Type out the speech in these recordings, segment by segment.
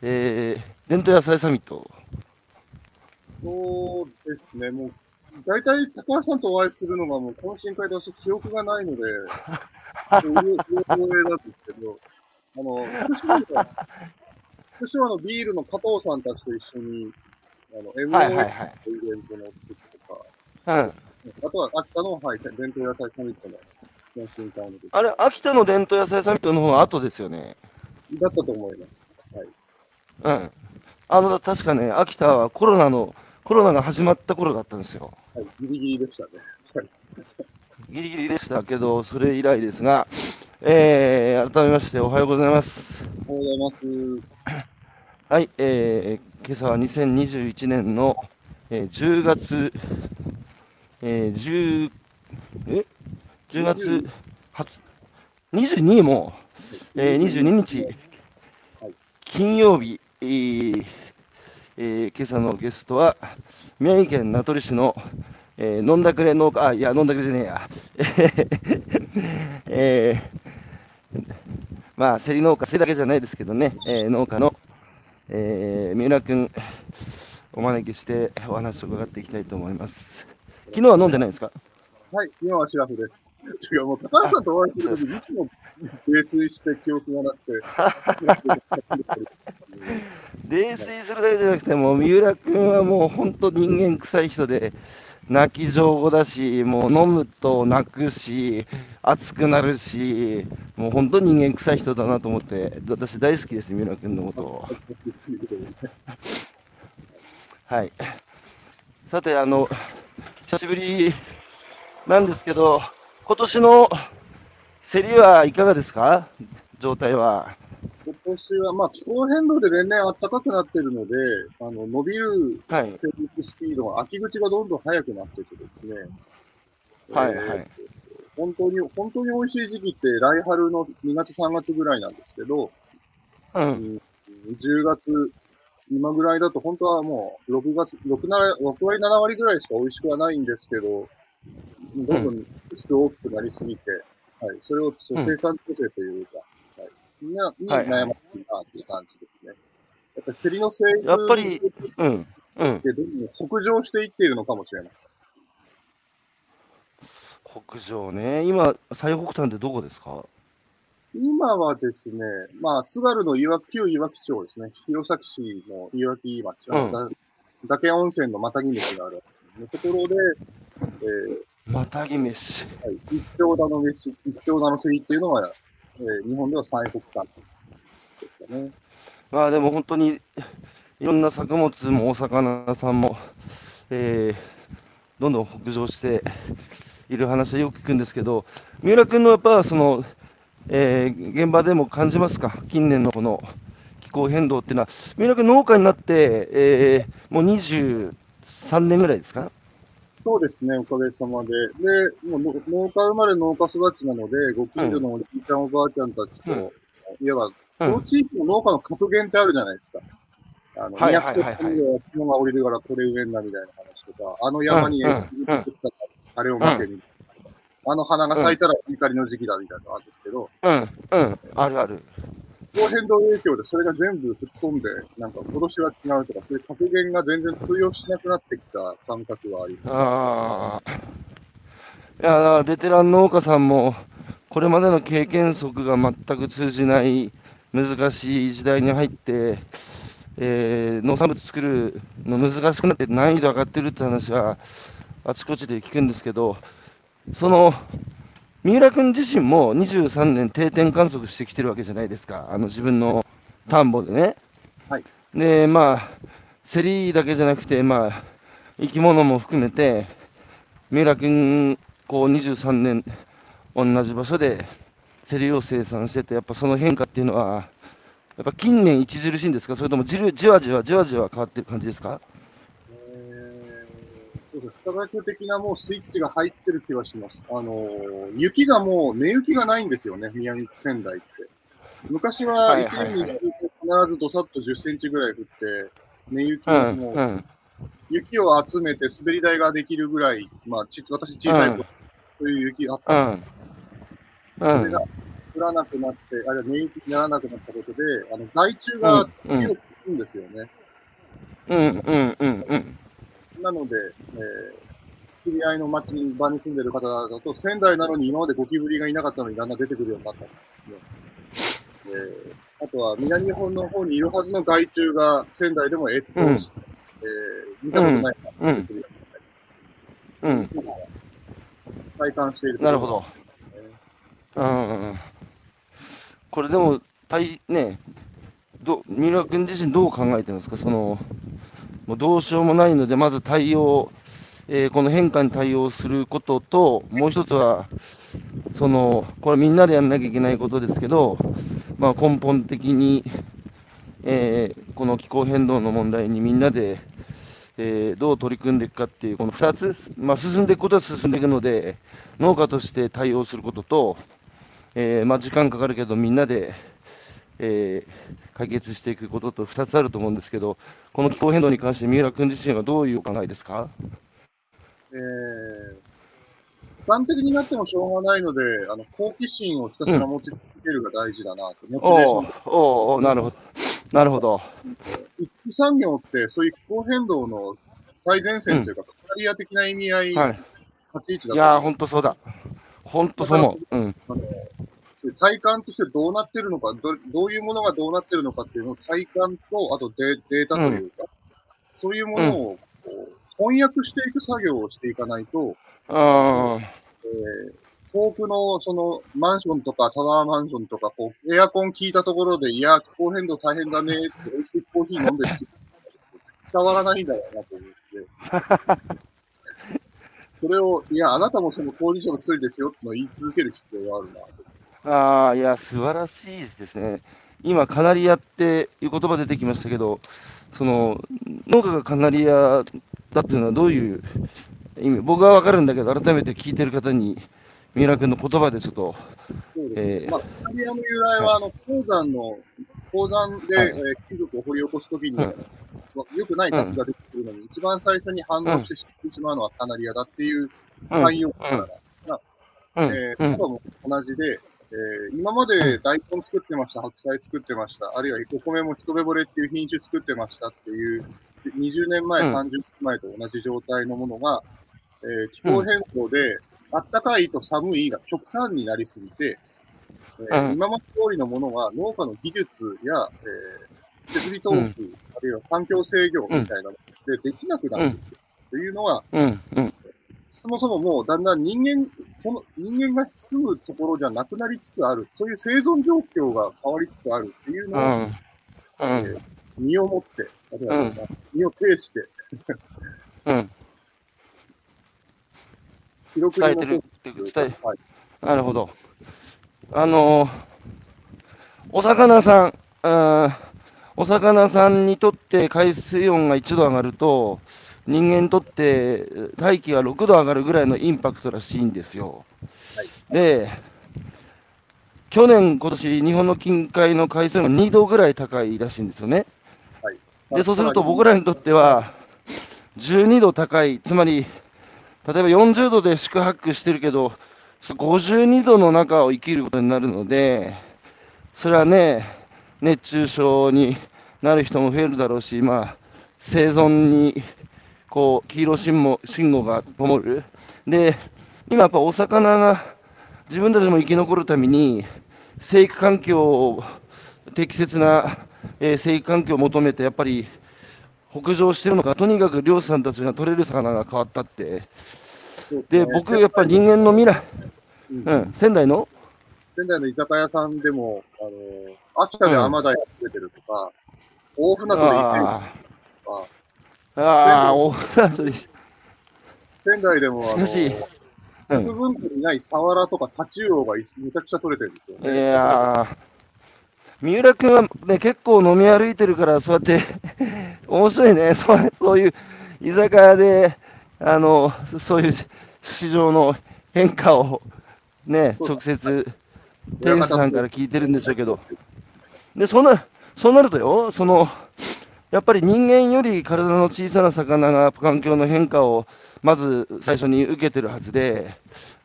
えー、伝統野菜サミット。そうですね、もう、大体高橋さんとお会いするのがもう懇親会で私記憶がないので、うろ覚えなんですけど、あの、福島の、福島のビールの加藤さんたちと一緒に、あの、い。のイベントの時とか、うん。あとは秋田の、はい、伝統野菜サミットの懇親会の時あれ、秋田の伝統野菜サミットの方が後ですよね。だったと思います。はい。うん。あの、確かね、秋田はコロナの、コロナが始まった頃だったんですよ。はい、ギリギリでしたね。はい。ギリギリでしたけど、それ以来ですが、えー、改めましておはようございます。おはようございます。はい、えー、今朝は2021年の、えー10月、えー、10、え ?10 月初22も、えー、22日、はい金曜日、えーえー今朝のゲストは、宮城県名取市の、えー飲んだくれ農家、あ、いや、飲んだくれじゃねえや。えーまあ、競り農家、競りだけじゃないですけどね、えー農家の、えー三浦君、お招きしてお話を伺っていきたいと思います。昨日は飲んでないですか？はい、今はシラフです。違う、もう高橋さんとお会いするとき、いつも 泥酔して記憶がなくて。泥酔するだけじゃなくて、もう三浦君はもう本当人間臭い人で、泣き上手だし、もう飲むと泣くし、熱くなるし、もう本当人間臭い人だなと思って、私大好きです、三浦君のことを。はい。さて、あの、久しぶりなんですけど、今年の競りはいかがですか？状態は。今年は、まあ、気候変動で年々暖かくなってるので、あの、伸びるはい。生育スピードが、秋口がどんどん速くなっててですね。はい、えーはい。本当に、本当に美味しい時期って来春の2月3月ぐらいなんですけど、う。うんん、10月、今ぐらいだと本当はもう6月、6, 7 6割、7割ぐらいしか美味しくはないんですけど、どんどんリスク大きくなりすぎて、はい、それをそううん生産調整というか、はい、みんなにはい悩ましいなっていう感じですね。やっぱり競りの生育やっぱりうん。うんっ。てどんどん北上していっているのかもしれません。北上ね。今、最北端ってどこですか？今はですね、まあ、津軽の岩旧岩木町ですね、弘前市の岩木町、うんだ嶽温泉のまたぎ飯があるのところで、えまたぎ飯。ーはい、一丁田の飯、一丁田の競りっていうのが、えー日本では最北端ですかね。まあでも本当に、いろんな作物もお魚さんも、えー、どんどん北上している話はよく聞くんですけど、三浦君のやっぱその、えー現場でも感じますか、近年のこの気候変動っていうのは、三浦君、農家になって、えーもう23年ぐらいですか？そうですね、おかげさまで。で、もうの農家生まれ農家育ちなので、ご近所のおじいちゃん、おばあちゃんたちと、うんいわば、うこのん、地域の農家の格言ってあるじゃないですか。あの、はいはいはいはい200トンは雲が降りるからこれ植えんなみたいな話とか、あの山に作ったからあれを待てみたいな。あの花が咲いたら光の時期だみたいなのがあるんですけど、うん、うん、あるある。気候変動影響でそれが全部吹っ飛んで、なんか今年は違うとか、そういう格言が全然通用しなくなってきた感覚はあります。ああ。いや、だからベテラン農家さんも、これまでの経験則が全く通じない難しい時代に入って、えー農産物作るの難しくなって難易度上がってるって話はあちこちで聞くんですけど、その、三浦君自身も23年定点観測してきてるわけじゃないですか、あの自分の田んぼでね。はい。で、まあ、競りだけじゃなくて、まあ、生き物も含めて、三浦君、こう23年、同じ場所で競りを生産してて、やっぱその変化っていうのは、やっぱ近年著しいんですか、それともじるじわじわじわじわ変わってる感じですか？えーそうです。不可逆的なもうスイッチが入ってる気はします。あのー雪がもう、根雪がないんですよね、宮城仙台って。昔は1はいはいはい年に必ずどさっと10センチぐらい降って、根雪うん、もう、うん、雪を集めて滑り台ができるぐらい、まあ、ち私小さい頃、そういう雪あったうんん、うそれがん、降らなくなって、あるいは年域にならなくなったことで、あの害虫がうん火をつくんですよね。うんうんうんうん。なので、えー知り合いの町に場に住んでる方だと、仙台なのに今までゴキブリがいなかったのにだんだん出てくるようになったんですね。えーあとは南日本の方にいるはずの害虫が仙台でも越冬して、えー見たことないうん出てくるようん。うになったり体感している。なるほど。うんうんうん。これでも、対ね、ど三浦君自身どう考えてるんですか、その、もうどうしようもないので、まず対応、えーこの変化に対応することと、もう一つは、その、これみんなでやんなきゃいけないことですけど、まあ、根本的に、えーこの気候変動の問題にみんなで、えーどう取り組んでいくかっていう、この2つ、まあ、進んでいくことは進んでいくので、農家として対応することと、えまあ、時間かかるけど、みんなで、えー解決していくことと2つあると思うんですけど、この気候変動に関して、三浦君自身はどういうお考えですか？えー、一般的になってもしょうがないので、あの好奇心をひたすら持ち続けるが大事だなと、モチベーション。おーおなるほど、なるほど、産業ってそういう気候変動の最前線というか、カナリア的な意味合い、はい、立ち位置いや本当そうだ、本当そう思う、体感としてどうなってるのかど、どういうものがどうなってるのかっていうのを体感と、あとデデータというか、そういうものを翻訳していく作業をしていかないと、あえー遠くのそのマンションとかタワーマンションとか、こうエアコン効いたところで、いや、気候変動大変だねって、美味しいコーヒー飲んでる伝わらないんだろうなと思って。それを、いや、あなたもその当事者の一人ですよってのを言い続ける必要があるなと。ーあー、いや、素晴らしいですね。今、カナリアっていう言葉出てきましたけど、その農家がカナリアだっていうのはどういう意味、僕は分かるんだけど、改めて聞いてる方に、三浦君の言葉でちょっと、カナリアの由来は、あの、鉱山の、鉱山で、はい。えーを掘り起こすときに、うん良くないガスが出てくるのに、一番最初に反応して知ってしまうのはカナリアだっていううん、慣用句から、うん、えー、うん。多分同じで、えー今まで大根作ってました、白菜作ってました、あるいはお米も一目惚れっていう品種作ってましたっていう、20年前、うん。30年前と同じ状態のものが、えー気候変動で、あったかいと寒いが極端になりすぎて、えーうん。今まで通りのものが農家の技術や、えー設備投資、あるいは環境制御みたいなのでできなくなっているというのが、うん、うん、そもそももうだんだん人間、その人間が住むところじゃなくなりつつある、そういう生存状況が変わりつつあるっていううのをん、うん、身をもって、うん身を挺して、うん、記録伝えてるに残すっていう伝え、はい、なるほど。あのーお魚さん、お魚さんにとって海水温が1度上がると、人間にとって大気が6度上がるぐらいのインパクトらしいんですよ。はいで、去年、今年日本の近海の海水温が2度ぐらい高いらしいんですよね。で、そうすると僕らにとっては、12度高い、つまり、例えば40度で宿泊してるけど、52度の中を生きることになるので、それはね、熱中症になる人も増えるだろうし、まあ、生存に、こう、黄色信号信号が灯る。で、今やっぱお魚が自分たちも生き残るために、生育環境を、適切な、えー生育環境を求めて、やっぱり北上してるのか、とにかく漁師さんたちが取れる魚が変わったって。で、僕、やっぱり人間の未来、うん。うん、仙台の？仙台の居酒屋さんでも、あの秋田でアマダイが出てるとか、大船渡で伊勢とか、あ、ああ、お船で仙台でもあの、食文化にないサワラとかタチウオが一めちゃくちゃ取れてるんですよいね。やー、三浦君はね、結構飲み歩いてるから、そうやって、面白いね、そうそういう居酒屋で、あの、そういう市場の変化を、ね、直接、店主さんから聞いてるんでしょうけど、で、そんな、そうなるとよ、その、やっぱり人間より体の小さな魚が環境の変化をまず最初に受けてるはずで、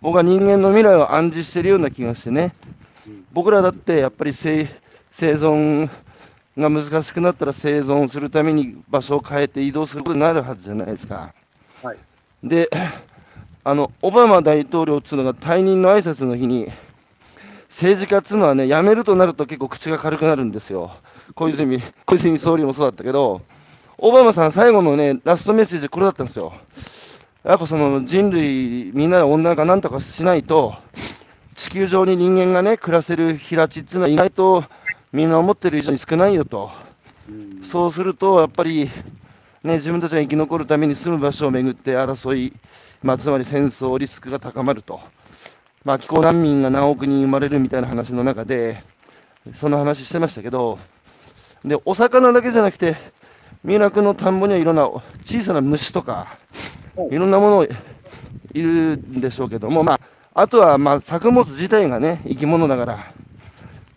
僕は人間の未来を暗示してるような気がしてね。うん僕らだってやっぱり生生存が難しくなったら生存するために場所を変えて移動することになるはずじゃないですか。はい。で、あの、オバマ大統領っていうのが退任の挨拶の日に、政治家っていうのはね、辞めるとなると結構口が軽くなるんですよ。小泉、小泉総理もそうだったけど、オバマさん最後のね、ラストメッセージこれだったんですよ。やっぱその人類、みんなで温暖化なんとかしないと、地球上に人間がね、暮らせる平地っていうのは意外とみんな思ってる以上に少ないよと。うんそうすると、やっぱり、ね、自分たちが生き残るために住む場所をめぐって争い、まあ、つまり戦争リスクが高まると。まあ、気候難民が何億人生まれるみたいな話の中で、その話してましたけど、で、お魚だけじゃなくて、三浦君の田んぼにはいろんな小さな虫とか、いろんなものいるんでしょうけども、まあ、あとはまあ作物自体がね、生き物だから、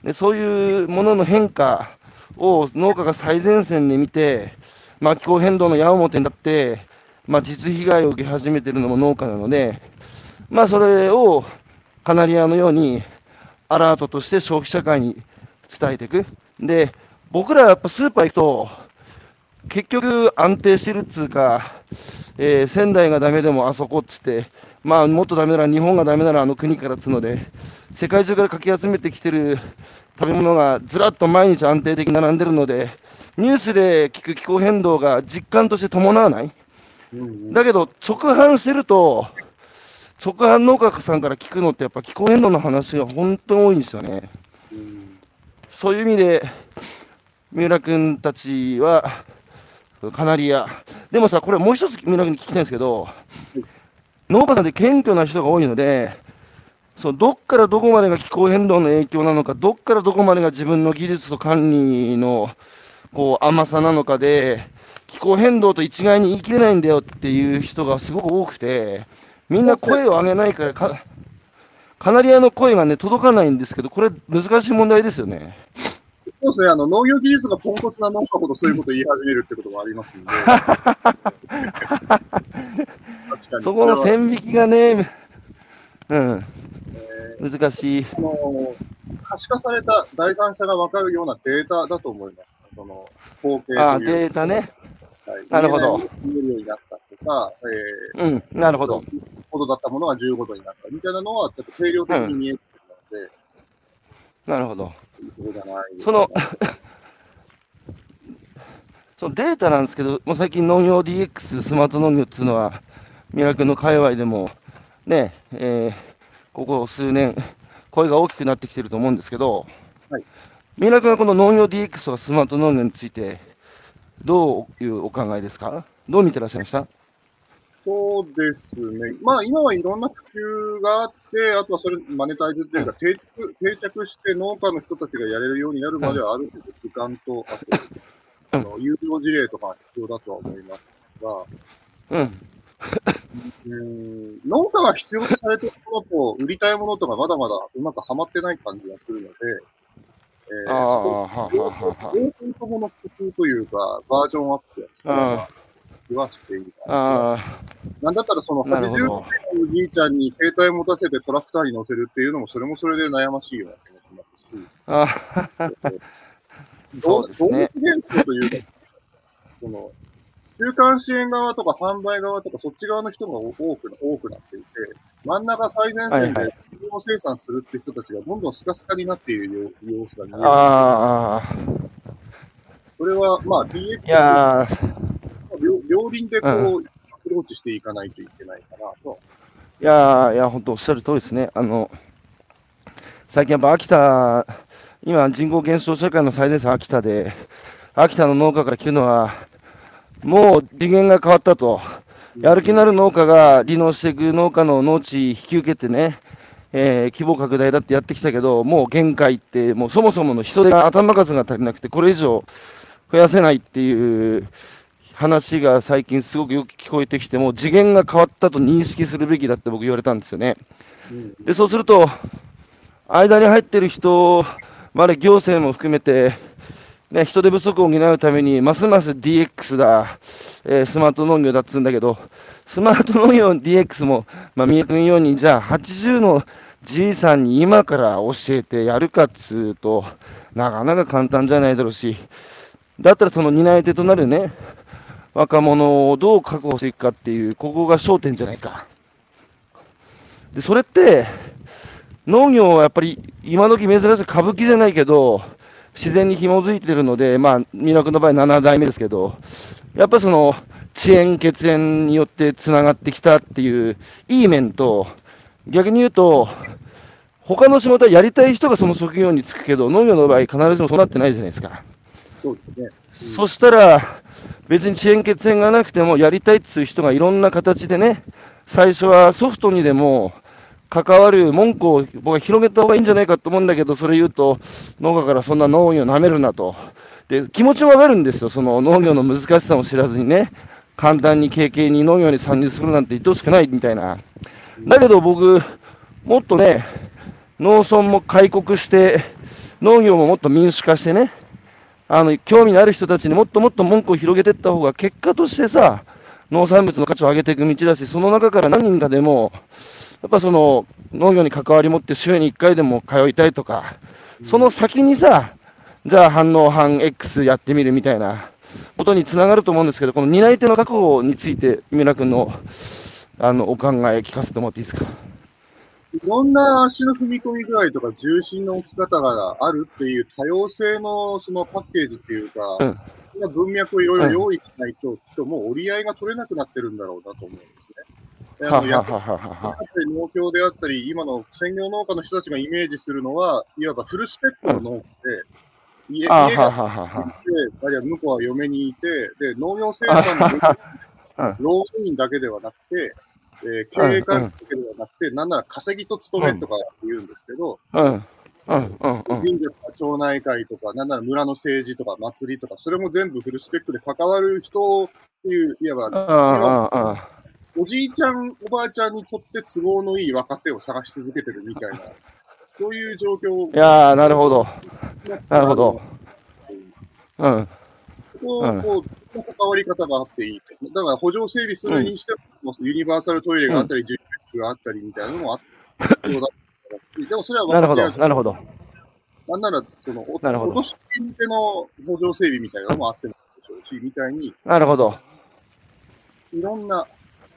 でそういうものの変化を農家が最前線で見て、まあ、気候変動の矢面になって、まあ、実被害を受け始めているのも農家なので、まあ、それをカナリアのようにアラートとして消費者会に伝えていく。で、僕らやっぱスーパー行くと、結局安定してるっつうか、えー仙台がダメでもあそこっつって、まあもっとダメなら日本がダメならあの国からっつうので、世界中からかき集めてきてる食べ物がずらっと毎日安定的に並んでるので、ニュースで聞く気候変動が実感として伴わない。だけど、直販してると、直販農家さんから聞くのって、やっぱ気候変動の話が本当に多いんですよね。うんそういう意味で、三浦君たちは、カナリア。でもさ、これもう一つ三浦君に聞きたいんですけど、農家さんって謙虚な人が多いので、そうどっからどこまでが気候変動の影響なのか、どっからどこまでが自分の技術と管理のこう甘さなのかで、気候変動と一概に言い切れないんだよっていう人がすごく多くて、みんな声を上げないからか、カナリアの声がね、届かないんですけど、これ難しい問題ですよね。そうですね、あの農業技術がポンコツな農家ほどそういうことを言い始めるってことがありますんで。確かに。そこの線引きがね、うん、え難しい。ーあの可視化された第三者が分かるようなデータだと思います。その統計というあデータね。はいなるほど見えるようになったとか、えうん、なるほー、ど。5度だったものが15度になったみたいなのは、定量的に見えてるので、なるほど。その、そのデータなんですけど、もう最近農業 DX、スマート農業っていうのは、三浦君の界隈でも、ね、えーここ数年、声が大きくなってきてると思うんですけど、はい。三浦君はこの農業 DX とかスマート農業について、どういうお考えですか？どう見てらっしゃいました？そうですね。まあ今はいろんな普及があって、あとはそれマネタイズというか定着、定着して農家の人たちがやれるようになるまではある程度時間と、あと、あの、有料事例とかが必要だとは思いますが、うん、うん。農家が必要とされているものと売りたいものとがまだまだうまくはまってない感じがするので、えー、ああ、そこはあは両あはあ。はあ方ともの工夫というか、バージョンアップあ言わしている。ああ、なんだったらそのなるほど。80歳のおじいちゃんに携帯持たせてトラクターに乗せるっていうのもそれもそれで悩ましいような気もしますし、あ動そうですね。動物現象というか、その、中間支援側とか販売側とかそっち側の人が多く多くなっていて、真ん中最前線で自分を生産するって人たちがどんどんスカスカになっている様様子が見える。ああ、それは、まあ、DX いやー、両両輪でこう、うアプローチしていかないといけないかなと。いやーいや、本当おっしゃる通りですね。あの、最近やっぱ秋田、今人口減少社会の最前線秋田で、秋田の農家から聞くのは、もう次元が変わったと。やる気のある農家が離農していく農家の農地引き受けてね、えー規模拡大だってやってきたけど、もう限界って、もうそもそもの人手が頭数が足りなくて、これ以上増やせないっていう話が最近すごくよく聞こえてきて、もう次元が変わったと認識するべきだって僕言われたんですよね。うんで、そうすると、間に入ってる人まで行政も含めて、ね、人手不足を補うために、ますます DX だ、えースマート農業だっつうんだけど、スマート農業 DX も、まあ、三重君ように、じゃあ80のじいさんに今から教えてやるかっつうと、なかなか簡単じゃないだろうし、だったらその担い手となるね、若者をどう確保していくかっていう、ここが焦点じゃないですか。で、それって、農業はやっぱり今時珍しい歌舞伎じゃないけど、自然に紐づいてるので、まあ、三浦君の場合7代目ですけど、やっぱその、遅延、血縁によってつながってきたっていういい面と、逆に言うと、他の仕事はやりたい人がその職業に就くけど、農業の場合、必ずしもそうなってないじゃないですか。そうですね。そしたら、別に遅延、血縁がなくても、やりたいっていう人がいろんな形でね、最初はソフトにでも関わる文句を僕は広げた方がいいんじゃないかと思うんだけど、それ言うと、農家からそんな農業なめるなと。で、気持ちはわかるんですよ。その農業の難しさも知らずにね、簡単に経験に農業に参入するなんて言ってほしくないみたいな。だけど僕、もっとね、農村も開国して、農業ももっと民主化してね、あの、興味のある人たちにもっともっと文句を広げていった方が、結果としてさ、農産物の価値を上げていく道だし、その中から何人かでも、やっぱその、農業に関わり持って週に1回でも通いたいとか、その先にさ、じゃあ反応反 X やってみるみたいなことにつながると思うんですけど、この担い手の確保について、三浦君のあのお考え聞かせてもらっていいですか？いろんな足の踏み込み具合とか重心の置き方があるっていう多様性のそのパッケージっていうか、うん。文脈をいろいろ用意しないと、きっともう折り合いが取れなくなってるんだろうなと思うんですね。あのやっぱり農協であったり、今の専業農家の人たちがイメージするのは、いわばフルスペックの農家で、家家がいて、あるいは向こうは嫁にいて、で農業生産の労 務員だけではなくて、えー、経営関係ではなくて、うん、なんなら稼ぎと勤めとか言うんですけど、うん。うん。うん。うん、神社とか町内会とか、なん。なら村の政治とか祭りとか、それも全部フルスペックで関わる人っていう、いわば、おじいちゃん、おばあちゃん。にとって都合のいい若手を探し続けてるみたいな、そういう状況いやー、なるほど。なるほど。うん。こう、こう、関わり方があっていい。だから補助整備するにしても、ユニバーサルトイレがあったり、準備室があったりみたいなのもあって でもそれはなるほど、なるほど。なんなら、その、お落とし向けの補助整備みたいなのもあってもでしょうし、みたいに。なるほど。いろんな、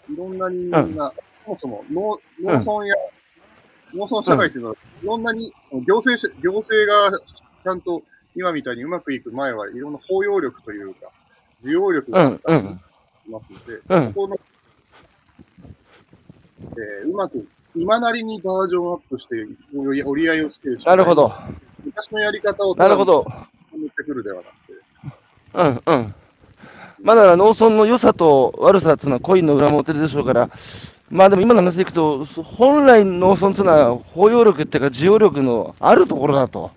いろんな人間が、そもそも農農村や、農村社会っていうのは、いろんなに、その行政、行政がちゃんと今みたいにうまくいく前はいろんな包容力というか、需要力があったりしますので、うん。うん、ここの、えー、うまく、今なりにバージョンアップして折り合いをつけるしなるほど。昔のやり方をなるほど。持ってくるではなくて。うんうん。まあだから農村の良さと悪さっていうのはコインの裏表でしょうから、まあでも今の話でいくと、本来農村っていうのは包容力っていうか需要力のあるところだと。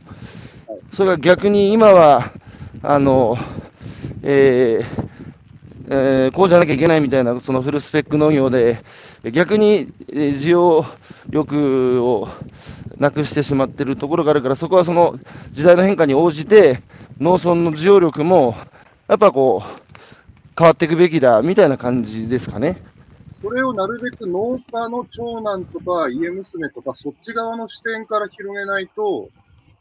それが逆に今は、あの、えーえー、こうじゃなきゃいけないみたいな、そのフルスペック農業で、逆に需要力をなくしてしまっているところがあるから、そこはその時代の変化に応じて、農村の需要力も、やっぱこう、変わっていくべきだみたいな感じですかね。それをなるべく農家の長男とか家娘とか、そっち側の視点から広げないと、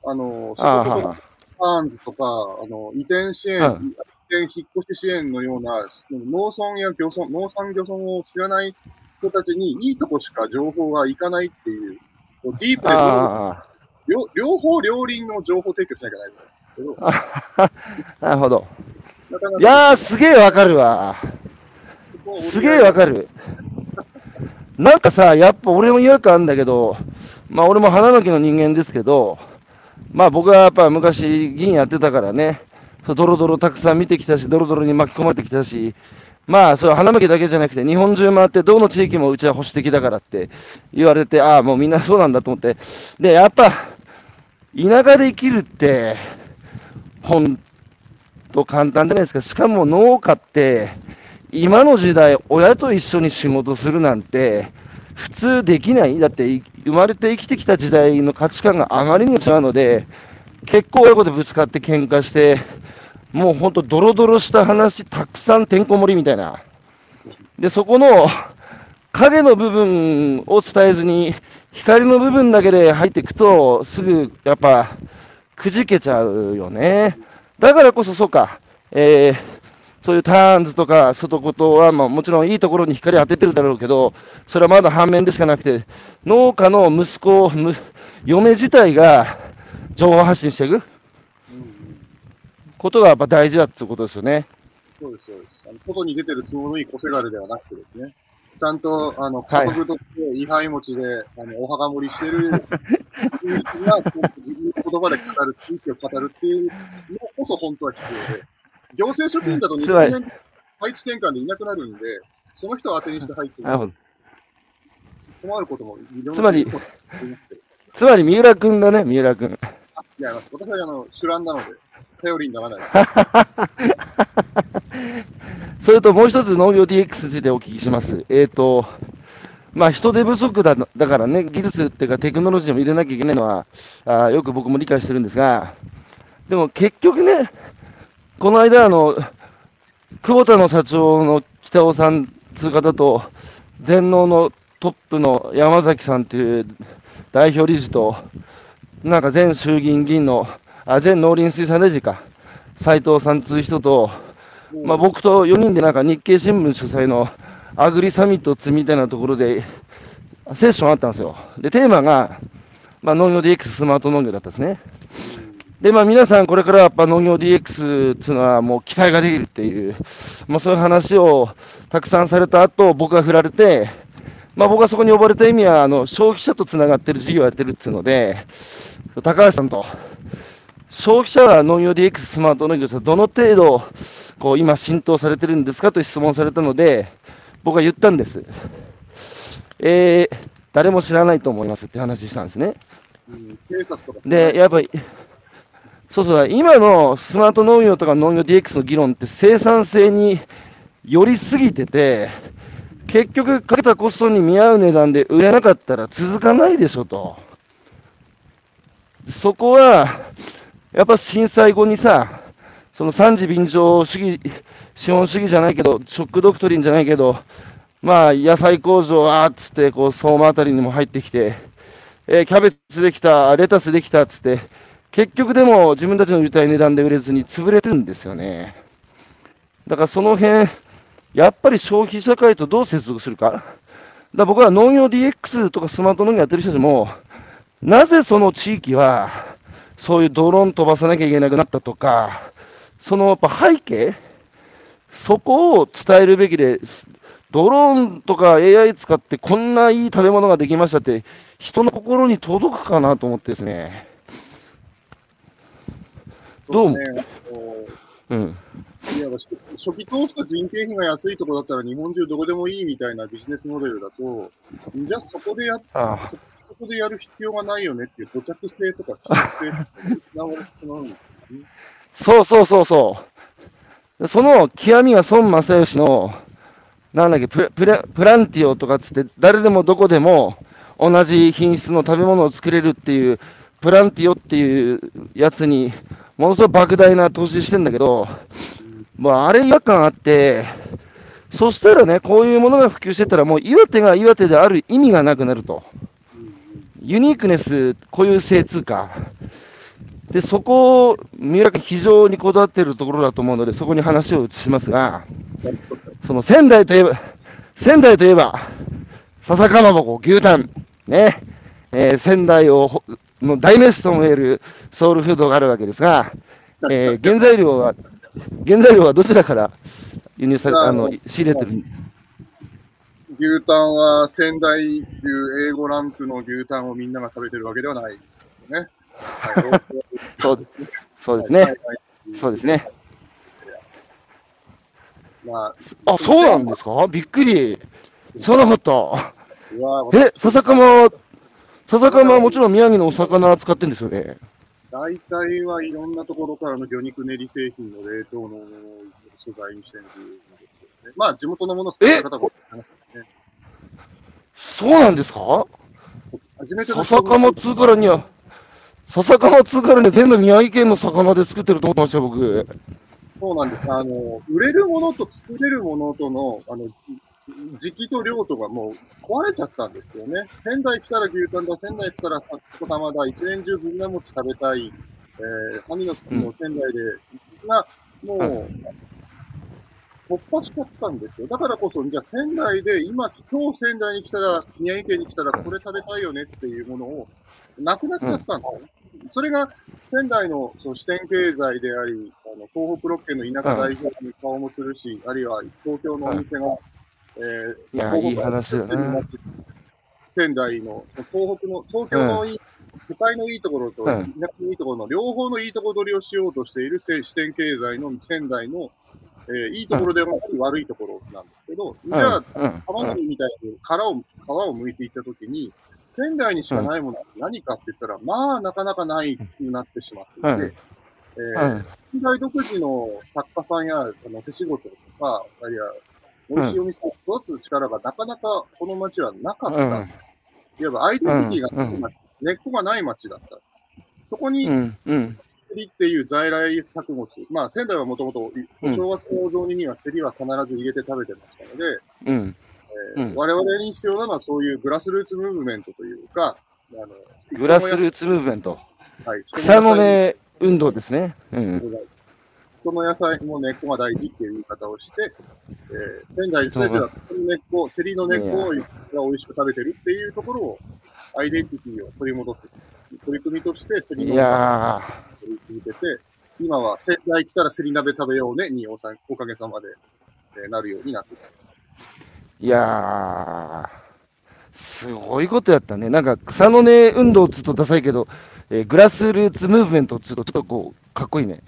あの、そことか、ファーンズとか、あの、移転支援、移転引っ越し支援のような、農村や漁村、農産漁村を知らない人たちにいいとこしか情報がいかないっていう、ディープで両両方両輪の情報提供しなきゃいけないけど。なるほど。いやー、すげえわかるわ。すげえわかる。なんかさ、やっぱ俺も違和感あるんだけど、まあ俺も花巻の人間ですけど、まあ僕はやっぱ昔議員やってたからね、ドロドロたくさん見てきたし、ドロドロに巻き込まれてきたし、まあ、それは花巻だけじゃなくて、日本中回って、どの地域もうちは保守的だからって言われて、ああ、もうみんなそうなんだと思って。で、やっぱ、田舎で生きるって、ほんと簡単じゃないですか。しかも農家って、今の時代、親と一緒に仕事するなんて、普通できないだって生まれて生きてきた時代の価値観があまりにも違うので、結構親子でぶつかって喧嘩して、もうほんとドロドロした話たくさんてんこ盛りみたいな。で、そこの影の部分を伝えずに、光の部分だけで入っていくと、すぐやっぱくじけちゃうよね。だからこそそうか、えーそういうターンズとか外ことは、まあ、もちろんいいところに光当ててるだろうけど、それはまだ反面でしかなくて、農家の息子、む嫁自体が情報発信していくことがやっぱ大事だってことですよね。そうです、そうです。あの外に出てる都合のいい小せがるではなくてですね、ちゃんと、あの、はい家族として、位牌持ちで、あの、お墓盛りしてる、人が、自分の言葉で語る、地域を語るっていうのこそ本当は必要で、行政職員だとつまり20年配置転換でいなくなるんで、その人を当てにして入ってなる。困ることもつまりつまり三浦君だね、三浦君。あ違います。私は、あの、主覧なので、頼りにならない。それともう一つ農業 DX についてお聞きします。えっ、と、まあ人手不足だだからね、技術っていうかテクノロジーも入れなきゃいけないのは、あよく僕も理解してるんですが、でも結局ね、この間、あの、久保田の社長の北尾さんつう方と、全農のトップの山崎さんという代表理事と、なんか前衆議院議員の、あ、前農林水産大臣か、斉藤さんという人と、まあ、僕と4人でなんか日経新聞主催のアグリサミットつみたいなところでセッションあったんですよ。で、テーマが、まあ、農業 DX スマート農業だったんですね。で、まあ皆さんこれからやっぱ農業 DX っていうのはもう期待ができるっていう、まあそういう話をたくさんされた後、僕が振られて、まあ僕がそこに呼ばれた意味は、あの、消費者とつながってる事業をやってるっていうので、高橋さんと、消費者は農業 DX スマート農業とどの程度、こう今浸透されてるんですか？と質問されたので、僕は言ったんです。えー、誰も知らないと思いますって話したんですね。うん警察とか。で、やっぱり、そうそう、今のスマート農業とか農業 DX の議論って生産性に寄りすぎてて、結局かけたコストに見合う値段で売れなかったら続かないでしょと。そこは、やっぱ震災後にさ、その三次便乗主義、資本主義じゃないけど、ショックドクトリンじゃないけど、まあ、野菜工場、あーっつって、こう、相馬あたりにも入ってきて、えーキャベツできた、レタスできたっつって、結局でも自分たちの売りたい値段で売れずに潰れてるんですよね。だからその辺、やっぱり消費社会とどう接続するか。だから僕は農業 DX とかスマート農業やってる人たちも、なぜその地域は、そういうドローン飛ばさなきゃいけなくなったとか、そのやっぱ背景、そこを伝えるべきで、ドローンとか AI 使ってこんないい食べ物ができましたって、人の心に届くかなと思ってですね。どうもう？ん。いわば初初期投資と人件費が安いところだったら日本中どこでもいいみたいなビジネスモデルだと、じゃあそこでやっああそこでやる必要がないよねっていう土着性とか性とか失われてしまうんですよね。そうそうそうそう。その極みは孫正義の、なんだっけププ、ランティオとかつって、誰でもどこでも同じ品質の食べ物を作れるっていう、プランティオっていうやつに、ものすごい莫大な投資してんだけど、まあ、あれ違和感あって、そしたらね、こういうものが普及してたら、もう岩手が岩手である意味がなくなると。ユニークネス、固有性通貨。で、そこを、三浦君非常にこだわっているところだと思うので、そこに話を移しますが、その仙台といえば、仙台といえば、笹かまぼこ、牛タン、ね、えー仙台をほの代名詞とも言えるソウルフードがあるわけですが、えー 原材料は、原材料はどちらから輸入され、あの、仕入れてる？牛タンは仙台牛 A5 ランクの牛タンをみんなが食べてるわけではないですね。はいそうですそうですね。そうですね。まあ、そうなんですか？びっくり。知らなかった。え、笹かま、笹かまはもちろん宮城のお魚扱ってるんですよね？大体はいろんなところからの魚肉練り製品の冷凍の素材にしてるんですけどね。まあ、地元のものを使う方も。そうなんですか？初めての笹かま通からには、笹かま通からには全部宮城県の魚で作ってると思ってましたよ、僕。そうなんです。あの、売れるものと作れるものとの、あの、時期と量とかもう壊れちゃったんですよね。仙台来たら牛タンだ、仙台来たらさそこ玉だ、一年中ずんだ餅食べたい、えー、神の月も仙台で、が、もう、突破しちゃったんですよ。だからこそ、じゃあ仙台で、今、今日仙台に来たら、宮城県に来たらこれ食べたいよねっていうものを、なくなっちゃったんですよ。それが仙台のその支店経済であり、あの東北6県の田舎代表に顔もするし、あるいは東京のお店が、えーいや、東いい話だな。仙台の、東北の、東京のいい、都会のいいところと、うん田舎のいいところの両方のいいところ取りをしようとしているせ支店経済の仙台の、えーいいところではなく悪いところなんですけど、じゃあ、玉ねぎみたいに殻を、皮を剥いていったときに、仙台にしかないものは何かって言ったら、まあ、なかなかないくなってしまっていて、うん。え仙台独自の作家さんやあの手仕事とか、あるいは美味しいお店を育つ力がなかなかこの町はなかった。うん。いわばアイデンティティが根っこがない町だった。そこに、セリっていう在来作物、まあ仙台はもともとお正月のお雑煮にはセリは必ず入れて食べてましたので、うん、うん。えー我々に必要なのはそういうグラスルーツムーブメントというか、あのグラスルーツムーブメント。はい、草の根運動ですね。うん。人の野菜も根っこが大事っていう言い方をして、えー仙台の人たちはこの根っこ、セリの根っこを美味しく食べてるっていうところを、アイデンティティを取り戻す。取り組みとして、セリいのやを取り続けて、今は仙台来たらセリ鍋食べようねにおさおかげさまで、えーなるようになっていやー、すごいことやったね。なんか草の根運動っつうとダサいけど、えーグラスルーツムーブメントっつうとちょっとこう、かっこいいね。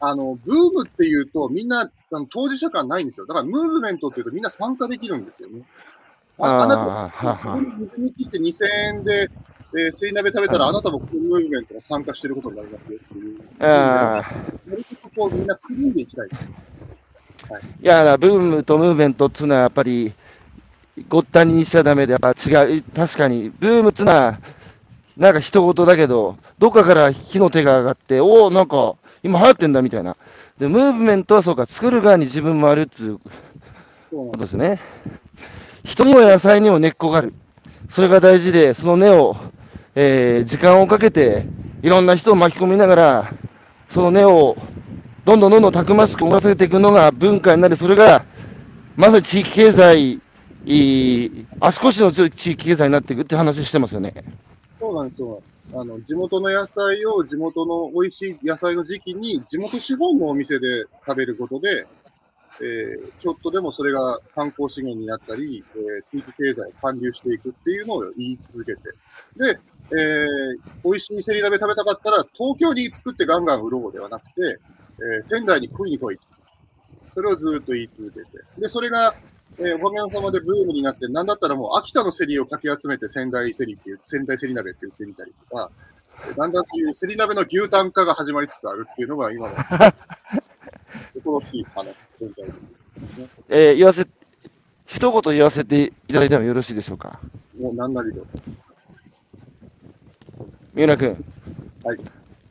あの、ブームっていうと、みんな、あの当事者感ないんですよ。だから、ムーブメントっていうと、みんな参加できるんですよね。ああなた、はは水に切って2000円で、えー、水鍋食べたら、あなたもこのムーブメントに参加してることになりますよっていう。あなるべくこう、みんな組んでいきたいです。ーいやー、ブームとムーブメントっつうのはやっぱり、ごったにしちゃダメで、やっぱ違う。確かに、ブームっつうのは、なんか一言だけど、どっかから火の手が上がって、おお、なんか、今流行ってんだみたいな。で、ムーブメントはそうか、作る側に自分もあるっつうそうことですね。人にも野菜にも根っこがある。それが大事で、その根を、えー時間をかけて、いろんな人を巻き込みながら、その根をどんどんどんどんたくましく動かせていくのが文化になり、それがまさに地域経済、いい足腰の強い地域経済になっていくって話してますよね。そうなんですよ。あの、地元の野菜を地元の美味しい野菜の時期に地元資本のお店で食べることで、えーちょっとでもそれが観光資源になったり、えー地域経済を還流していくっていうのを言い続けて。で、えー美味しいセリ鍋食べたかったら、東京に作ってガンガン売ろうではなくて、えー仙台に食いに来い。それをずっと言い続けて。で、それが、えーおかげさまでブームになって、なんだったらもう秋田のセリをかき集めて仙台セリっていう、仙台セリ鍋って言ってみたりとか、えーだんだんそういうセリ鍋の牛タン化が始まりつつあるっていうのが今の 恐ろしい話、現在のえー言わせ、一言言わせていただいてもよろしいでしょうか？もう何なりと。三浦君。はい。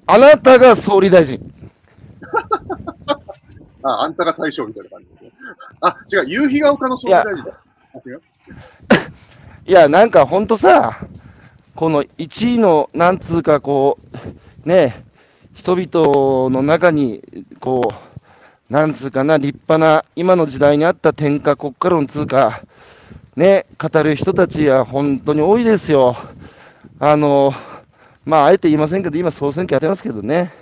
あなたが総理大臣。あ、あんたが大将みたいな感じですね。あ、違う、夕日が丘の総理大臣だ。いや、なんかほんとさ、この1位の、なんつうかこう、ね、人々の中に、こう、なんつうかな、立派な、今の時代にあった天下国家論つうか、ね、語る人たちは本当に多いですよ。あの、まあ、あえて言いませんけど、今総選挙やってますけどね。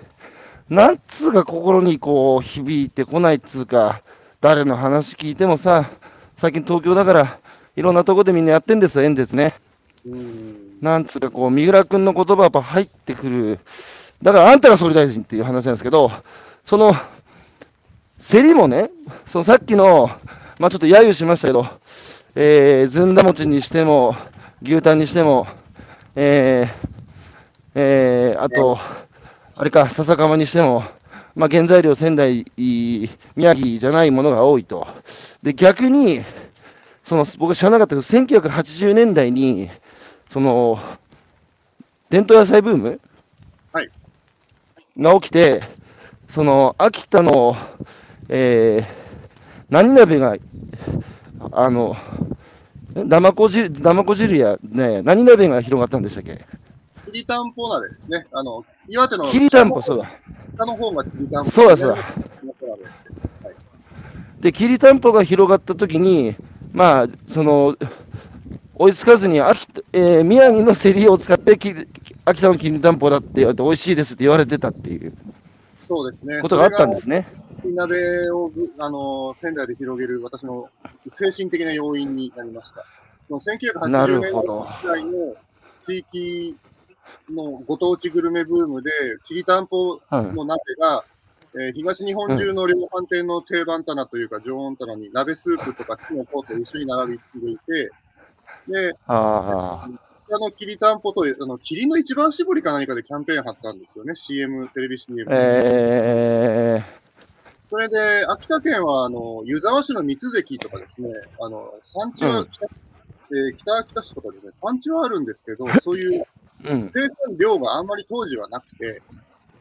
なんつうか心にこう響いてこないっつうか、誰の話聞いてもさ、最近東京だから、いろんなとこでみんなやってんですよ、演説ね。なんつうかこう、三浦君の言葉がやっぱ入ってくる。だからあんたが総理大臣っていう話なんですけど、その、競りもね、そのさっきの、まあちょっと揶揄しましたけど、えー、ずんだ餅にしても、牛タンにしても、えー、えー、あと、あれか、笹かまにしても、まあ原材料仙台、い宮城じゃないものが多いと。で、逆に、その、僕は知らなかったけど、1980年代に、その、伝統野菜ブームはいが起きて、その、秋田の、えー、何鍋があの、だまこ汁、だまこ汁や、ね、何鍋が広がったんでしたっけ？きりたんぽ鍋ですね。あの、岩手のきりたんぽ、そうだ。北の方がきりたんぽ。そうだそうだ。だ。で、きりたんぽが広がったときに、まあ、その、追いつかずに秋田、えー宮城のセリを使ってき、秋田のきりたんぽだって言われて、美味しいですって言われてたっていうそうですね。ことがあったんですね。鍋をぐ、あの、仙台で広げる私の精神的な要因になりました。そのな1980年るほど代の地域のご当地グルメブームで、きりたんぽはい。の鍋が、えー東日本中の量販店の定番棚というか、常温棚に鍋スープとかキノコと一緒に並びでいて、で、ああの、きりたんぽと、あの、霧の一番搾りか何かでキャンペーン貼ったんですよね。CM、テレビ CM。あ、えそれで、秋田県は、あの、湯沢市の三関とかですね、あの、産地はうん北、えー北秋田市とかですね、産地はあるんですけど、そういうー、うん。生産量があんまり当時はなくて、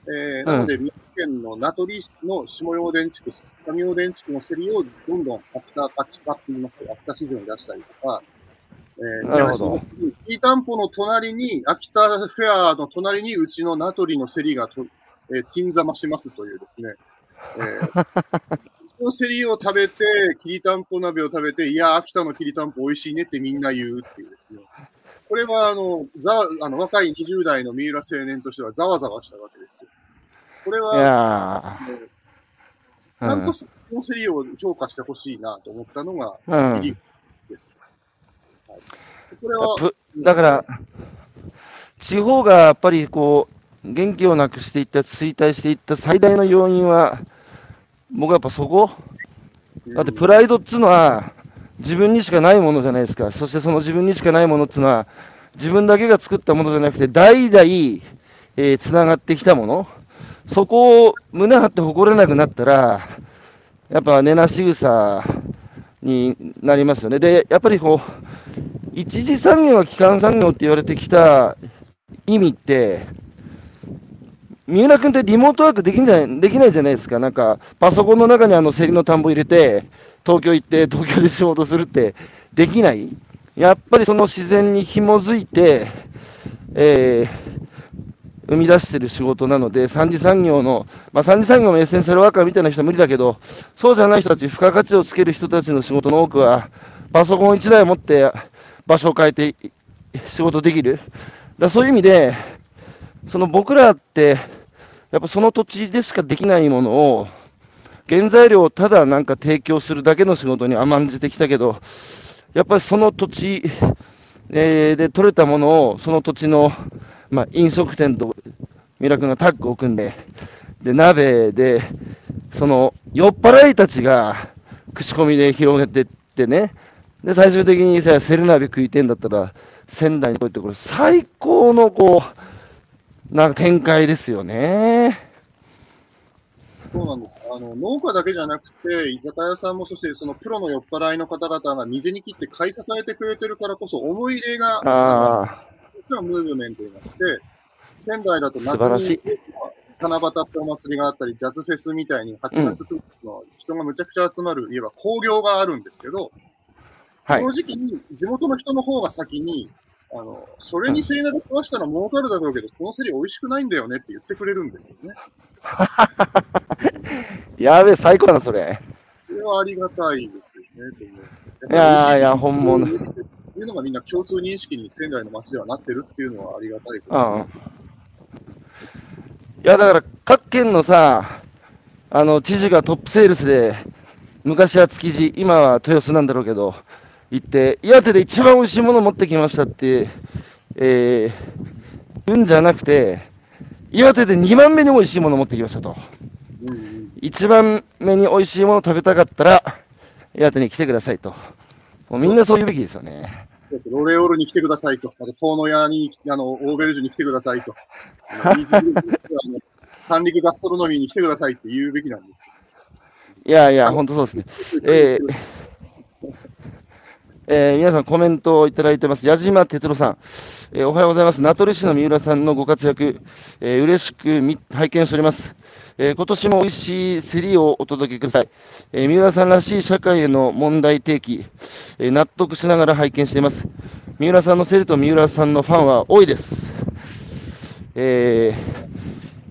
えーなので、宮城県の名取市の下陽田地区、上陽田地区の競りをどんどん秋田秋田って言いますけど、秋田市場に出したりとか、えー、なるほどきりたんぽの隣に、秋田フェアの隣にうちの名取の競りがと、えー、金ざましますというですね、えー、の競りを食べて、きりたんぽ鍋を食べて、いや、秋田のきりたんぽ美味しいねってみんな言うっていうですね。これは、あの、ざわあの若い20代の三浦青年としてはざわざわしたわけですよ。これいは、ちー、ゃんとその競りを評価してほしいなと思ったのが、うん。はい、これは、ぷだから、地方がやっぱりこう、元気をなくしていった、衰退していった最大の要因は、僕はやっぱそこ、だってプライドっつうのは、自分にしかないものじゃないですか、そしてその自分にしかないものっつうのは、自分だけが作ったものじゃなくて、代々、えーつながってきたもの、そこを胸張って誇れなくなったら、やっぱ根なし草になりますよね。で、やっぱりこう、一次産業が基幹産業って言われてきた意味って、三浦君ってリモートワークできんじゃないできないじゃないですか。なんか、パソコンの中にあの競りの田んぼ入れて、東京行って、東京で仕事するってできない？やっぱりその自然に紐づいて、えー生み出してる仕事なので、三次産業の、まあ、三次産業のエッセンシャルワーカーみたいな人は無理だけど、そうじゃない人たち、付加価値をつける人たちの仕事の多くは、パソコン1台持って場所を変えて仕事できる。だそういう意味で、その僕らって、やっぱその土地でしかできないものを、原材料をただなんか提供するだけの仕事に甘んじてきたけど、やっぱりその土地、えーで取れたものを、その土地の、まあ、飲食店と三浦君がタッグを組んで、で、鍋で、その、酔っ払いたちが、口コミで広げてってね、で、最終的にさ、セル鍋食いてんだったら、仙台に来いって、これ最高のこう、なんか展開ですよね。そうなんです。あの、農家だけじゃなくて、居酒屋さんも、そしてそのプロの酔っ払いの方々が水に切って買い支えてくれてるからこそ、思い入れが、ああ、のムーブメントになって、仙台だと夏に七夕ってお祭りがあったり、ジャズフェスみたいに8月9日の人がむちゃくちゃ集まる、いわば興行があるんですけど、はいこの。時期に地元の人の方が先に、あの、それにセリ鍋食わしたら儲かるだろうけど、このセリ美味しくないんだよねって言ってくれるんですよね。やべえ、最高だな、それ。それはありがたいですよね。でもいやーいや本物っていうのがみんな共通認識に仙台の街ではなってるっていうのはありがたいこ。いや、だから、各県のさ、あの、知事がトップセールスで、昔は築地、今は豊洲なんだろうけど、行って、岩手で一番美味しいもの持ってきましたって、えー、言うんじゃなくて、岩手で2番目に美味しいもの持ってきましたと。うんうん一番目に美味しいものを食べたかったら、岩手に来てくださいと。もうみんなそう言うべきですよね。ロレオールに来てくださいと、あと、遠野屋に、あの、オーベルジュに来てくださいと、三陸ガストロノミーに来てくださいって言うべきなんです。いやいや、本当そうですね。えーえー皆さんコメントをいただいてます。矢島哲郎さん、えーおはようございます。名取市の三浦さんのご活躍、えー嬉しく拝見しております。えー今年も美味しい競りをお届けください。えー三浦さんらしい社会への問題提起、えー納得しながら拝見しています。三浦さんの競りと三浦さんのファンは多いです。え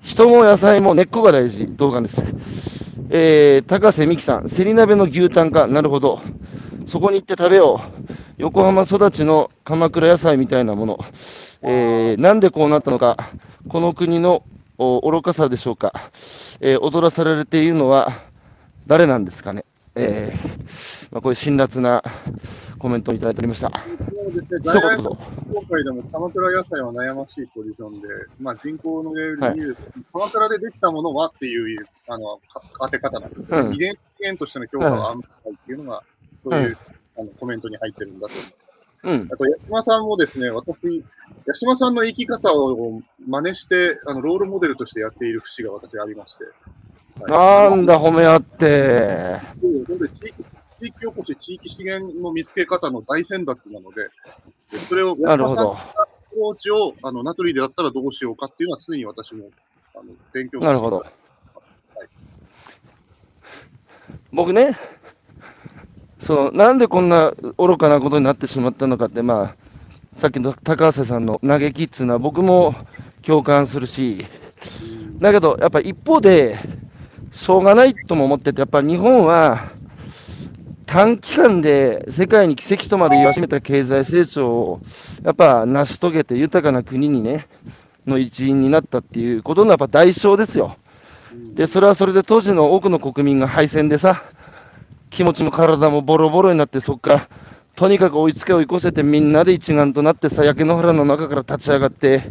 人も野菜も根っこが大事、動画です。えー、高瀬美希さん、セリ鍋の牛タンか、なるほど。そこに行って食べよう。横浜育ちの鎌倉野菜みたいなもの。えー、なんでこうなったのか、この国のお愚かさでしょうか。えー踊らされているのは誰なんですかね。えーまあ、こういう辛辣なコメントをいただいておりました。そうですね、一在来言どうぞ協会でも鎌倉野菜は悩ましいポジションで、まあ、人口のレベルで見ると、鎌倉でできたものはっていうあのか当て方なんですよ、うん遺伝資源としての評価はあんまりないっていうのが、そういう、あのコメントに入ってるんだと思う。うん。あと、八島さんもですね、私、八島さんの生き方を真似して、あのロールモデルとしてやっている節が私ありまして。はいなんだ、褒め合って。地域地域おこし、地域資源の見つけ方の大先達なので、でそれをなるほど。アプローチをあのナトリでだったらどうしようかっていうのは常に私もあの勉強なるほどはい僕ね、そのなんでこんな愚かなことになってしまったのかって、まあ、さっきの高瀬さんの嘆きっていうのは僕も共感するし、だけど、やっぱ一方で、しょうがないとも思ってて、やっぱ日本は短期間で世界に奇跡とまで言わしめた経済成長をやっぱ成し遂げて豊かな国にね、の一員になったっていうことのやっぱ代償ですよ。で、それはそれで当時の多くの国民が敗戦でさ、気持ちも体もボロボロになって、そっから、とにかく追いつけ追い越せてみんなで一丸となってさ、焼け野原の中から立ち上がって、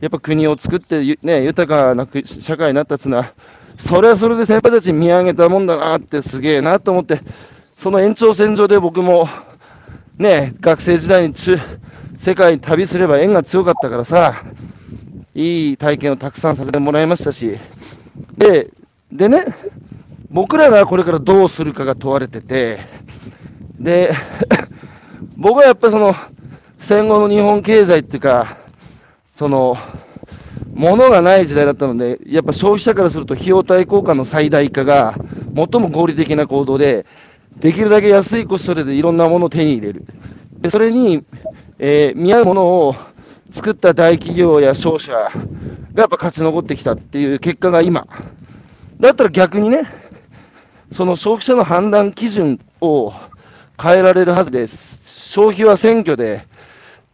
やっぱ国を作って、ね、豊かな社会になったっつうのは、それはそれで先輩たち見上げたもんだなってすげえなと思って、その延長線上で僕も、ね、学生時代に中世界に旅すれば縁が強かったからさ、いい体験をたくさんさせてもらいましたし、で、でね、僕らがこれからどうするかが問われてて、で、僕はやっぱりその、戦後の日本経済っていうか、その、物がない時代だったので、やっぱ消費者からすると費用対効果の最大化が最も合理的な行動で、できるだけ安いコストでいろんなものを手に入れる。で、それに、えー見合うものを作った大企業や商社がやっぱ勝ち残ってきたっていう結果が今。だったら逆にね、その消費者の判断基準を変えられるはずです。消費は選挙で、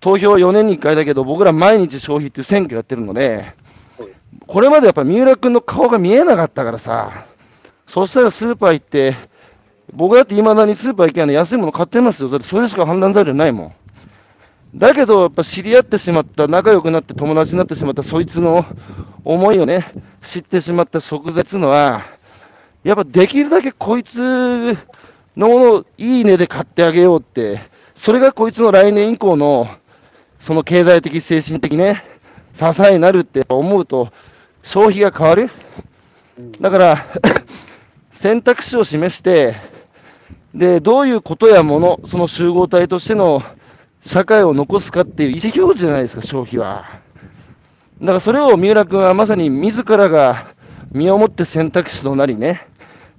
投票は4年に1回だけど、僕ら毎日消費っていう選挙やってるので、これまでやっぱ三浦君の顔が見えなかったからさ、そしたらスーパー行って、僕だって未だにスーパー行けば安いもの買ってますよ。だってそれしか判断材料ないもん。だけど、やっぱ知り合ってしまった、仲良くなって友達になってしまった、そいつの思いをね、知ってしまった食材っていうのは、やっぱできるだけこいつのものをいい値で買ってあげようって、それがこいつの来年以降の、その経済的、精神的ね、支えになるって思うと、消費が変わる。だから、選択肢を示して、で、どういうことやもの、その集合体としての社会を残すかっていう意思表示じゃないですか、消費は。だからそれを三浦君はまさに自らが身をもって選択肢となりね、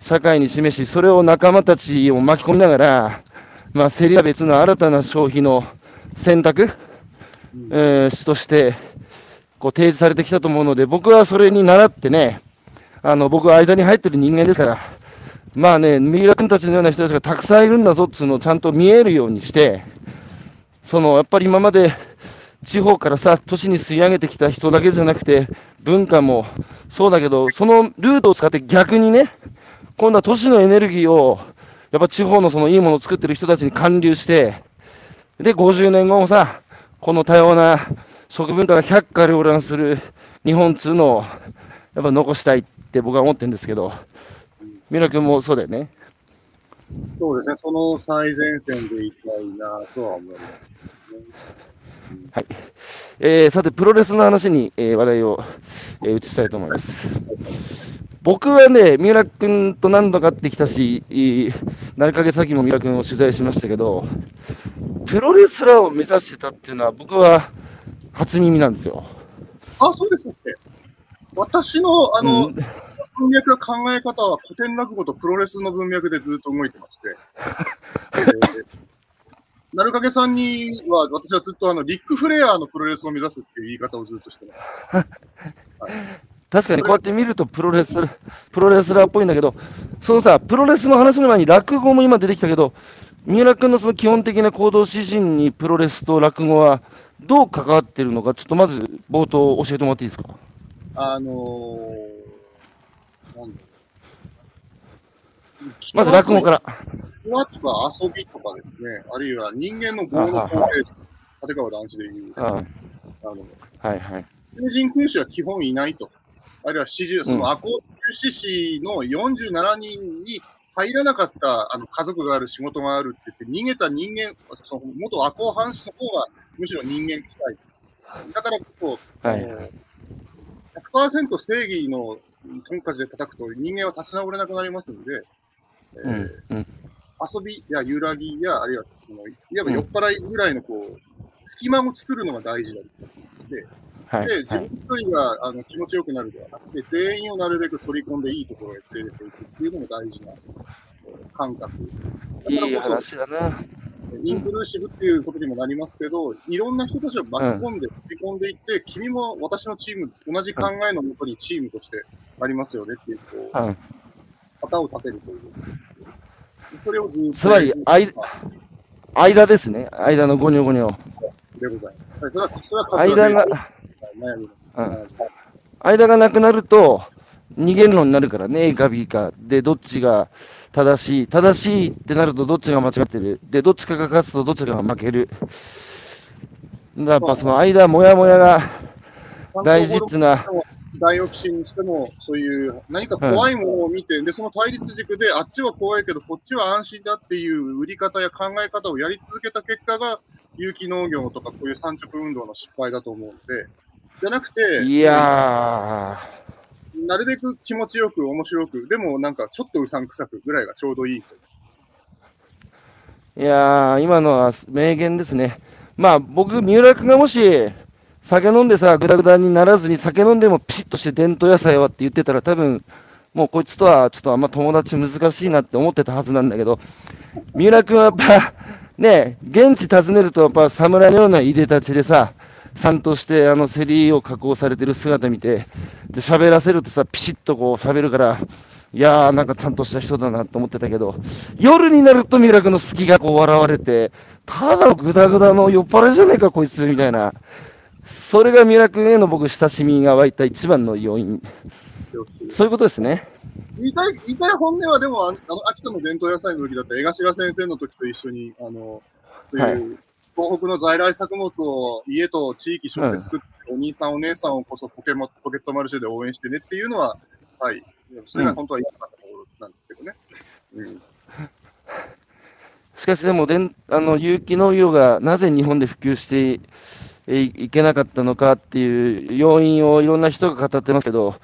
社会に示し、それを仲間たちを巻き込みながら、まあ、競りは別の新たな消費の選択、えーとして、こう提示されてきたと思うので、僕はそれに倣ってね、あの、僕は間に入ってる人間ですから、まあね、三浦君たちのような人たちがたくさんいるんだぞっていうのをちゃんと見えるようにして、その、やっぱり今まで地方からさ、都市に吸い上げてきた人だけじゃなくて、文化もそうだけど、そのルートを使って逆にね、今度は都市のエネルギーを、やっぱ地方のそのいいものを作ってる人たちに還流して、で、50年後もさ、この多様な食文化が百花繚乱する日本通のを、やっぱ残したいって僕は思ってるんですけど、三浦君もそうだよね？そうですね、その最前線でいきたいなとは思います、ね。はい。えー、さて、プロレスの話に、えー話題を、えー移したいと思います。僕はね、三浦君と何度か会ってきたし、いい何ヶ月先も三浦君を取材しましたけど、プロレスラーを目指してたっていうのは、僕は初耳なんですよ。あ、そうですっけ私の、あの、うん文脈や考え方は古典落語とプロレスの文脈でずっと動いてまして、えー、なるかけさんには、私はずっとあの、リック・フレアのプロレスを目指すっていう言い方をずっとしてます。確かにこうやって見るとプロレス、プロレスラーっぽいんだけど、そのさ、プロレスの話の前に落語も今出てきたけど、三浦君のその基本的な行動指針にプロレスと落語はどう関わってるのか、ちょっとまず冒頭教えてもらっていいですか？あのー、なんだまず落語から。際とか遊びとかですね、あるいは人間の業の根底です。立川談志でいう、ああの、はいはい。成人君主は基本いないと。あるいは四十、その赤穂志士の47人に入らなかったあの家族がある、仕事があるって言って、逃げた人間、その元赤穂藩士の方がむしろ人間臭い。だからこそ、はい。あの100%正義のトンカチで叩くと人間は立ち直れなくなりますんで、遊びや揺らぎや、あるいはそのいわば酔っ払いぐらいのこう、隙間を作るのが大事だと思って、はいで、自はい。分一人があの気持ちよくなるではなくて、全員をなるべく取り込んでいいところへ連れていくっていうのも大事なえー感覚。いいだからこ話だな。そ、インクルーシブっていうことにもなりますけど、いろんな人たちを巻き込んで、取り込んでいって、君も私のチーム、同じ考えのもとにチームとしてありますよねっていう、こう、うん旗を立てるという。それをずっと。つまりあい間ですね。間のゴニョゴニョ。でございます。それは、それは間が、うん間がなくなると、逃げるのになるからね、A か B か。で、どっちが正しい。正しいってなると、どっちが間違ってる。で、どっちかが勝つと、どっちかが負ける。だやっぱその間、もやもやが大事っていうのは、ダイオキシンにしても、そういう何か怖いものを見て、で、その対立軸で、あっちは怖いけど、こっちは安心だっていう売り方や考え方をやり続けた結果が、有機農業とかこういう産直運動の失敗だと思うので、じゃなくて、いやなるべく気持ちよく、面白く、でもなんかちょっとうさんくさくぐらいがちょうどいいいやー、今のは名言ですね。まあ、僕、三浦君がもし、酒飲んでさ、ぐだぐだにならずに、酒飲んでもピシッとして伝統野菜はって言ってたら、多分もうこいつとはちょっとあんま友達難しいなって思ってたはずなんだけど、三浦君はやっぱ、ね、現地訪ねると、やっぱ侍のようないでたちでさ、さんとしてあの競りを加工されてる姿見て、で喋らせるとさ、ピシッとこう喋るから、いやー、なんかちゃんとした人だなと思ってたけど、夜になると三浦君の好きがこう笑われて、ただのグダグダの酔っ払いじゃねえか、こいつみたいな。それが三浦君への僕、親しみが湧いた一番の要因。そういうことですね。言いたい、言いたい本音はでも、あの、秋田の伝統野菜の時だった江頭先生の時と一緒に、あの、そういう、東北の在来作物を家と地域所で作って、お兄さんお姉さんをこそポケモポケットマルシェで応援してねっていうのは、はい。それが本当は言いたかったところなんですけどね。うん。しかしでもでん、あの有機農業がなぜ日本で普及していいけなかったのかっていう要因をいろんな人が語ってますけど、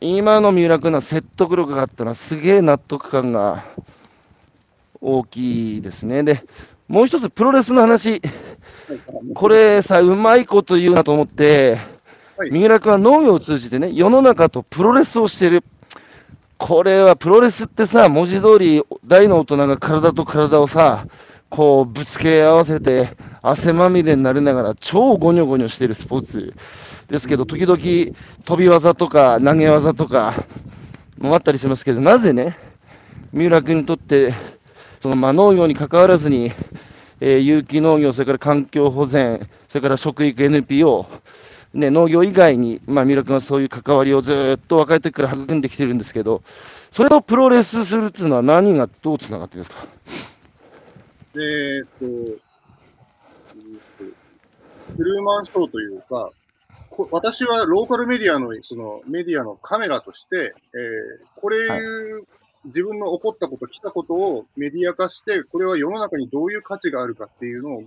今の三浦君の説得力があったのは、すげえ納得感が大きいですね。で、もう一つ、プロレスの話、これさ、うまいこと言うなと思って、はい三浦君は農業を通じてね、世の中とプロレスをしてる。これはプロレスってさ、文字通り大の大人が体と体をさ、こうぶつけ合わせて汗まみれになりながら超ゴニョゴニョしてるスポーツですけど、時々飛び技とか投げ技とかもあったりしますけど、なぜね、三浦君にとって、そのまあ農業に関わらずに、えー有機農業、それから環境保全、それから食育 NPO、ね、農業以外に、まあ、三浦君はそういう関わりをずーっと若い時から育んできてるんですけど、それをプロレスするっていうのは何がどうつながってるんですか？えーっとトゥルーマンショーというか、こ私はローカルメディアの、そのメディアのカメラとして、えーこれいう、自分の起こったこと、来たことをメディア化して、これは世の中にどういう価値があるかっていうのを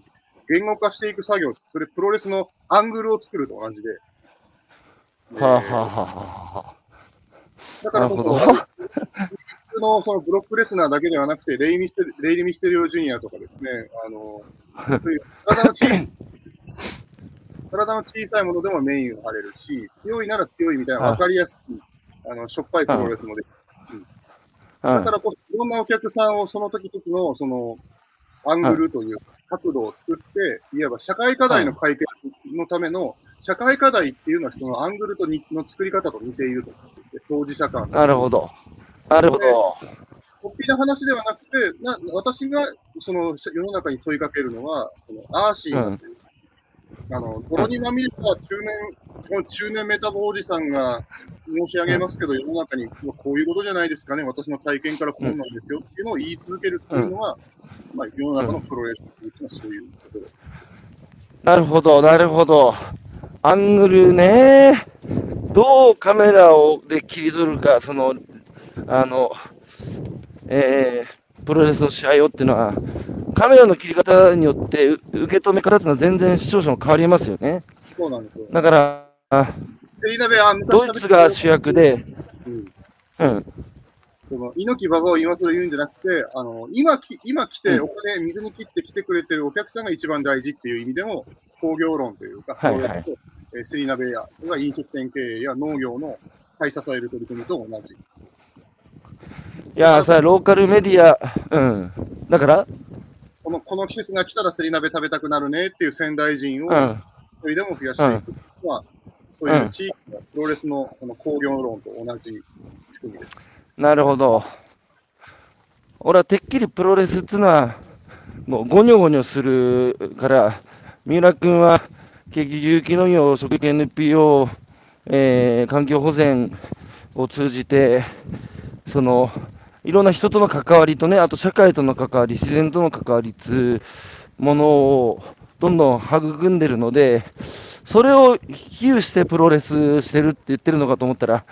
言語化していく作業、それプロレスのアングルを作ると同じで。はあ、はあはあはあはあ、だからこそ、のそのブロックレスナーだけではなくて、レイミステレイリ・ミステリオ・ジュニアとかですね、あの、体の小さい体の小さいものでもメインを張れるし、強いなら強いみたいな分かりやすい、あのしょっぱいプロレスもできるし、だからこそ、いろんなお客さんをその時々のそのアングルという角度を作って、いわば社会課題の解決のための、社会課題っていうのはそのアングルとにの作り方と似ていると思っていて、当事者間なるほど。なるほど。突飛な話ではなくて、な私がその世の中に問いかけるのは、そのアーシーだという、あの泥にまみれた中年、この中年メタボおじさんが申し上げますけど、世の中にこういうことじゃないですかね、私の体験からこうなんですよっていうのを言い続けるっていうのは、まあ、世の中のプロレスっていうのはそういうこと。なるほど、なるほど。アングルね。どうカメラをで切り取るか、その、あの、えー、プロレスの試合をっていうのは、カメラの切り方によってう受け止め方っていうのは全然視聴者も変わりますよね。そうなんですよ。だから、ドイツが主役で、うんうん、その猪木馬場を今更言うんじゃなくて、あの今き今来てうんお金水に切って来てくれてるお客さんが一番大事っていう意味でも、工業論というか、はいはいえーセリナベやが飲食店経営や農業の買い支える取り組みと同じ。いやーさ、ローカルメディア、うん、だから、このこの季節が来たらセリナベ食べたくなるねっていう仙台人をうん、一人でも増やしていくのは、そういう地域のプロレスのこの工業論と同じ仕組みです。なるほど。俺はてっきりプロレスっていうのは、もうゴニョゴニョするから、三浦君は結局有機農業食育 NPO、えー環境保全を通じて、そのいろんな人との関わりとね、あと社会との関わり、自然との関わりつうものをどんどん育んでるので、それを比喩してプロレスしてるって言ってるのかと思ったら、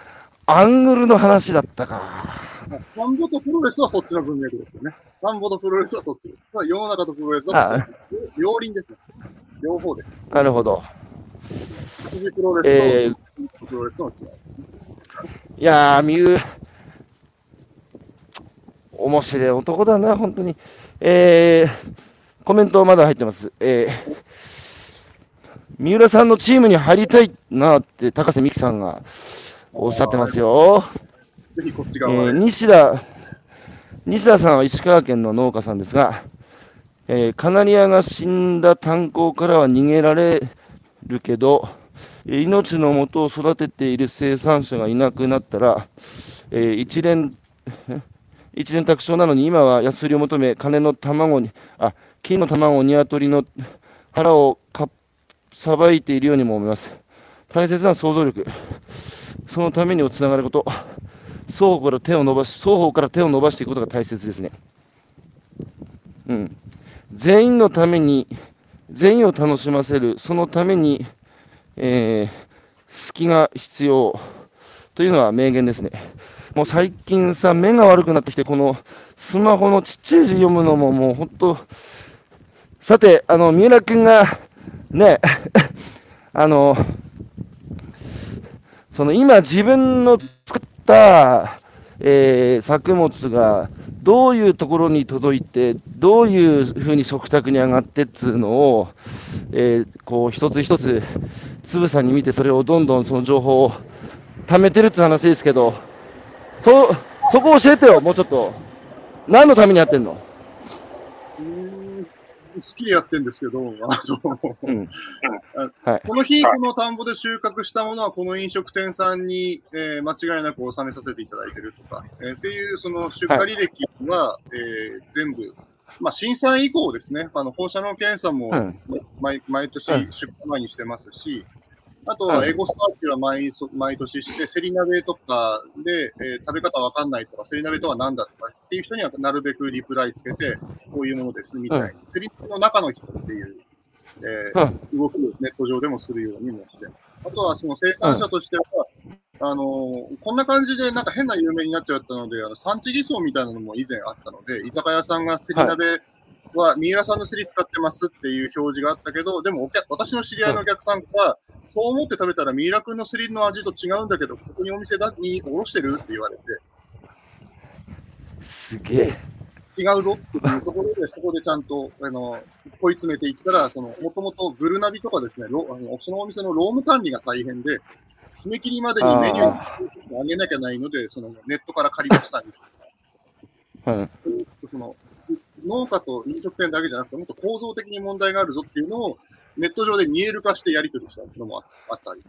アングルの話だったか。田んぼとプロレスはそっちの文脈ですよね。田んぼとプロレスはそっち。まあ世の中とプロレスはあ両輪ですね。両方です。なるほど。羊プロレスとプロレスの違い。いやー、ミュウ、面白い男だな、本当に。えー、コメントまだ入ってます。えー、三浦さんのチームに入りたいなって高瀬美樹さんがおっしゃってますよ。ぜひこっちえ側へ。ー西田、西田さんは石川県の農家さんですが、えーカナリアが死んだ炭鉱からは逃げられるけど、えー命の元を育てている生産者がいなくなったら、えー一連、一連卓勝なのに今は安売りを求め、金の卵に、あ、金の卵鶏の腹をかさばいているようにも思います。大切な想像力、そのためにをつながること、双方から手を伸ばし、双方から手を伸ばしていくことが大切ですね。うん。全員のために、全員を楽しませる、そのために、えー、隙が必要というのは名言ですね。もう最近さ、目が悪くなってきて、このスマホのちっちゃい字読むのももう本当、さて、あの、三浦君が、ね、あの、その今自分の作った、えー作物がどういうところに届いて、どういうふうに食卓に上がってっつうのを、えーこう一つ一つつぶさに見て、それをどんどんその情報を貯めてるって話ですけど、そ、そこ教えてよ、もうちょっと。何のためにやってんの？うーん好きでやってるんですけど、あのうん。はい。この日、この田んぼで収穫したものは、この飲食店さんに、えー間違いなく納めさせていただいてるとか、えーっていう、その出荷履歴は、えー全部、まあ、震災以降ですね、あの放射能検査もうん。毎毎年うん出荷前にしてますし、あとはエゴサーチは毎そ毎年して、セリ鍋とかで、えー食べ方わかんないとか、セリ鍋とは何だとかっていう人にはなるべくリプライつけて、こういうものですみたいに、セリ鍋の中の人っていう、えーうん。動きをネット上でもするようにもしてます。あとはその生産者としては、あのーこんな感じでなんか変な有名になっちゃったので、あの産地偽装みたいなのも以前あったので、居酒屋さんがセリ鍋は三浦さんのセリ使ってますっていう表示があったけど、でもお客私の知り合いのお客さんから、そう思って食べたら三浦君のセリの味と違うんだけど、ここにお店だにおろしてるって言われて、すげえ。違うぞっていうところで、そこでちゃんと、あの、問い詰めていったら、その、もともとグルナビとかですね、ロあのそのお店の労務管理が大変で、締め切りまでにメニューを上げなきゃないので、そのネットから借りましたりうん。その農家と飲食店だけじゃなくて、もっと構造的に問題があるぞっていうのを、ネット上で見える化してやり取りしたのもああったり。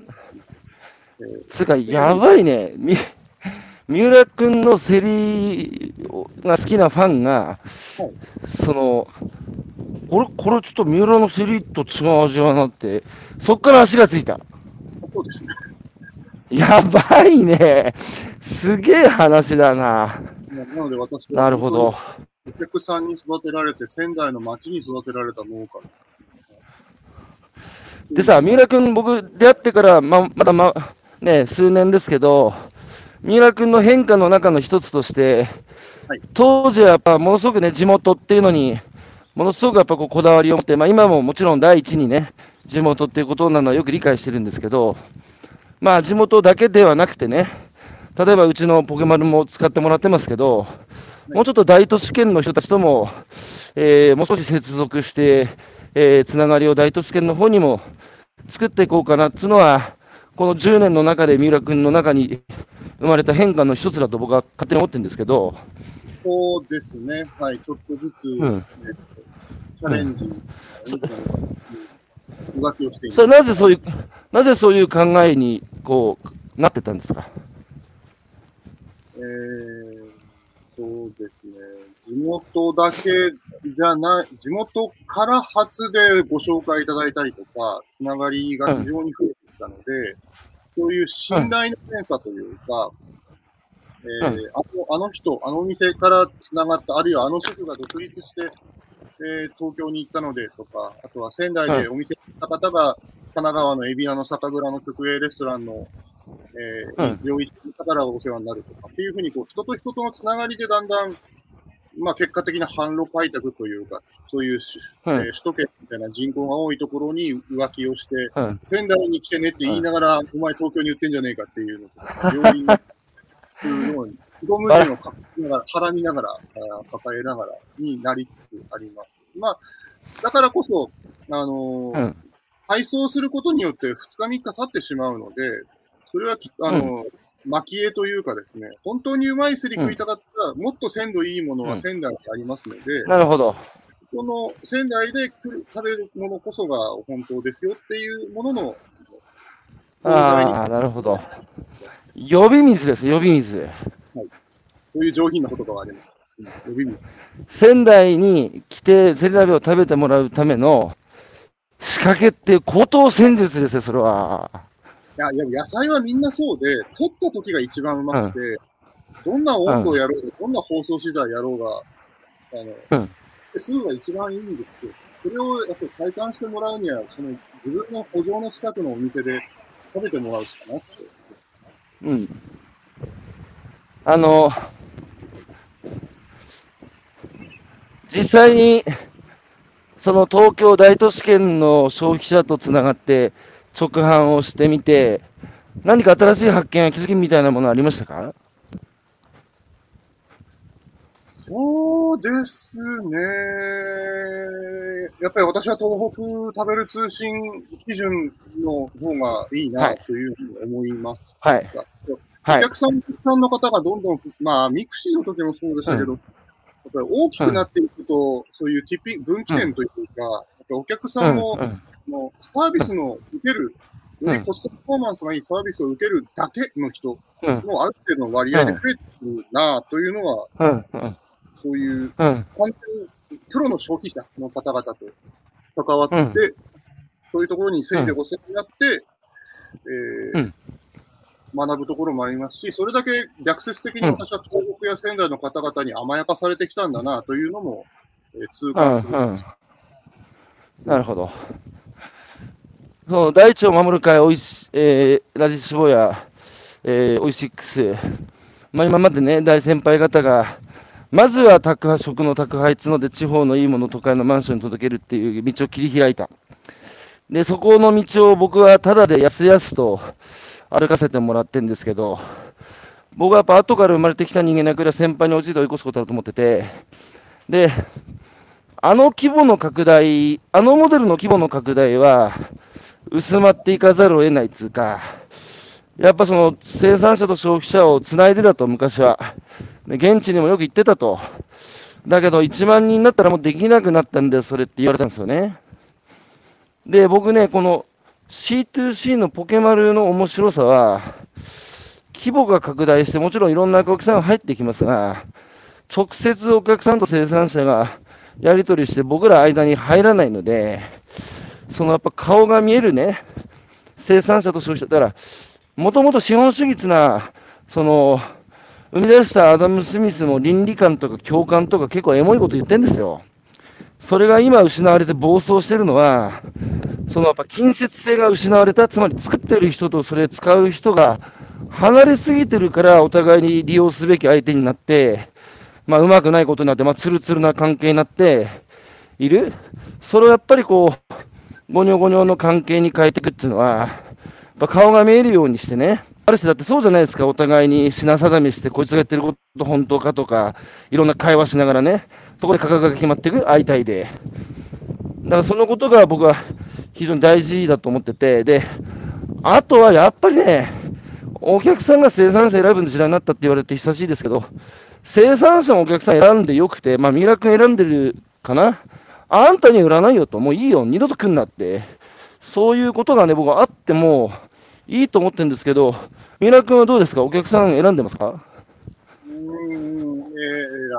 えーつうか、やばいね。み、三浦君の競りが好きなファンが、はいその、これ、これちょっと三浦の競りと違う味はなって、そっから足がついた。そうですね。やばいね。すげえ話だな。ななので私はなるほど。お客さんに育てられて、仙台の町に育てられた農家です。でさ、三浦君、僕、出会ってから、ま、まだま、ね、数年ですけど、三浦君の変化の中の一つとして、はい。当時はやっぱものすごくね、地元っていうのに、ものすごくやっぱこうこだわりを持って、まあ、今ももちろん第一にね、地元っていうことなのはよく理解してるんですけど、まあ、地元だけではなくてね、例えばうちのポケマルも使ってもらってますけど、もうちょっと大都市圏の人たちとも、えーもう少し接続して、えーつながりを大都市圏の方にも作っていこうかなっていうのは、この10年の中で三浦君の中に生まれた変化の一つだと僕は勝手に思ってるんですけど、そうですね。はい。ちょっとずつ、うんえっとチャレンジ、うがきをしてそれはなぜそういう、なぜそういう考えにこうなってたんですか？えー、そうですね。地元だけじゃない、地元から初でご紹介いただいたりとか、つながりが非常に増えてきたので、そういう信頼の検査というか、えーあのあの人、あのお店からつながった、あるいはあの主婦が独立して、えー東京に行ったのでとか、あとは仙台でお店に行った方が、神奈川の海老名の酒蔵の直営レストランの、えーうん。料理してたからお世話になるとかっていうふうにこう、人と人とのつながりでだんだん、まあ、結果的な販路開拓というか、そういうえー首都圏みたいな人口が多いところに浮気をして、うん。仙台に来てねって言いながら、お前東京に売ってんじゃねえかっていうのとか、料理するのを、ゴム人をかきながら、絡みながら、抱えながらになりつつあります。まあ、だからこそ、あのーうん。配送することによって2日3日経ってしまうので、それはきあのー蒔絵というかですね、本当にうまいすり食いたかったら、もっと鮮度いいものは仙台にありますので、なるほど。この仙台で食べるものこそが本当ですよっていうものの、ああ、なるほど。呼び水です、呼び水。そういう上品な言葉があります。うん呼び水仙台に来て、セリ鍋を食べてもらうための仕掛けって高等戦術ですよ、それは。いや、いや野菜はみんなそうで、取った時が一番うまくて、どんな温度をやろうが、どんな包装資材やろうが、あの、うんすぐが一番いいんですよ。それをやっぱり体感してもらうには、その自分の補助の近くのお店で食べてもらうしかなくて。うん。あの、実際に、その東京大都市圏の消費者とつながって直販をしてみて、何か新しい発見や気づきみたいなものありましたか？そうですね。やっぱり私は東北食べる通信基準の方がいいなというふうに思います。はい。おはい。客さん、お客さんの方がどんどん、まあ、 mixi の時もそうでしたけど、やっぱり大きくなっていくと、そういうティピ分岐点というか、やっぱお客さんも、うんうんもうサービスの受ける、よりコストパフォーマンスがいいサービスを受けるだけの人うん。もある程度の割合で増えてくるなというのは、そういううん。完全にプロの消費者の方々と関わって、うん。そういうところに整理でご世話になって、えーうん。学ぶところもありますし、それだけ逆説的に私は東北や仙台の方々に甘やかされてきたんだなというのも、えー痛うん感する。うん。なるほど。その大地を守る会おいし、えー、ラジシボや、えー、オイシックス、まあ、今までね、大先輩方が、まずは宅配食の宅配角で地方のいいもの都会のマンションに届けるっていう道を切り開いた。で、そこの道を僕はただでやすやすと歩かせてもらってるんですけど、僕はやっぱ後から生まれてきた人間だから先輩に落ちて追い越すことだと思ってて、で、あの規模の拡大、あのモデルの規模の拡大は、薄まっていかざるを得ないつうか、やっぱその生産者と消費者をつないでたと、昔は。現地にもよく行ってたと。だけど、1万人になったらもうできなくなったんだよ、それって言われたんですよね。で、僕ね、この C2C のポケマルの面白さは、規模が拡大して、もちろんいろんなお客さんが入ってきますが、直接お客さんと生産者がやり取りして僕ら間に入らないので、そのやっぱ顔が見えるね、生産者と消費者、だから、もともと資本主義っていうのは、その、生み出したアダム・スミスも倫理観とか共感とか結構エモいこと言ってんですよ。それが今失われて暴走してるのは、そのやっぱ近接性が失われた、つまり作ってる人とそれ使う人が離れすぎてるからお互いに利用すべき相手になって、まあうまくないことになって、まあツルツルな関係になっている。それをやっぱりこう、ゴニョゴニョの関係に変えていくっていうのは、やっぱ顔が見えるようにしてね、ある種だってそうじゃないですか、お互いに品定めして、こいつが言ってること本当かとか、いろんな会話しながらね、そこで価格が決まっていく相対で。だからそのことが僕は非常に大事だと思ってて、で、あとはやっぱりね、お客さんが生産者選ぶの時代になったって言われて久しいですけど、生産者のお客さん選んでよくて、まあ、三浦君選んでるかな。あんたに売らないよと、もういいよ、二度と来んなって。そういうことがね、僕はあってもいいと思ってるんですけど、三浦君はどうですか？お客さん選んでますか？うーん、えー、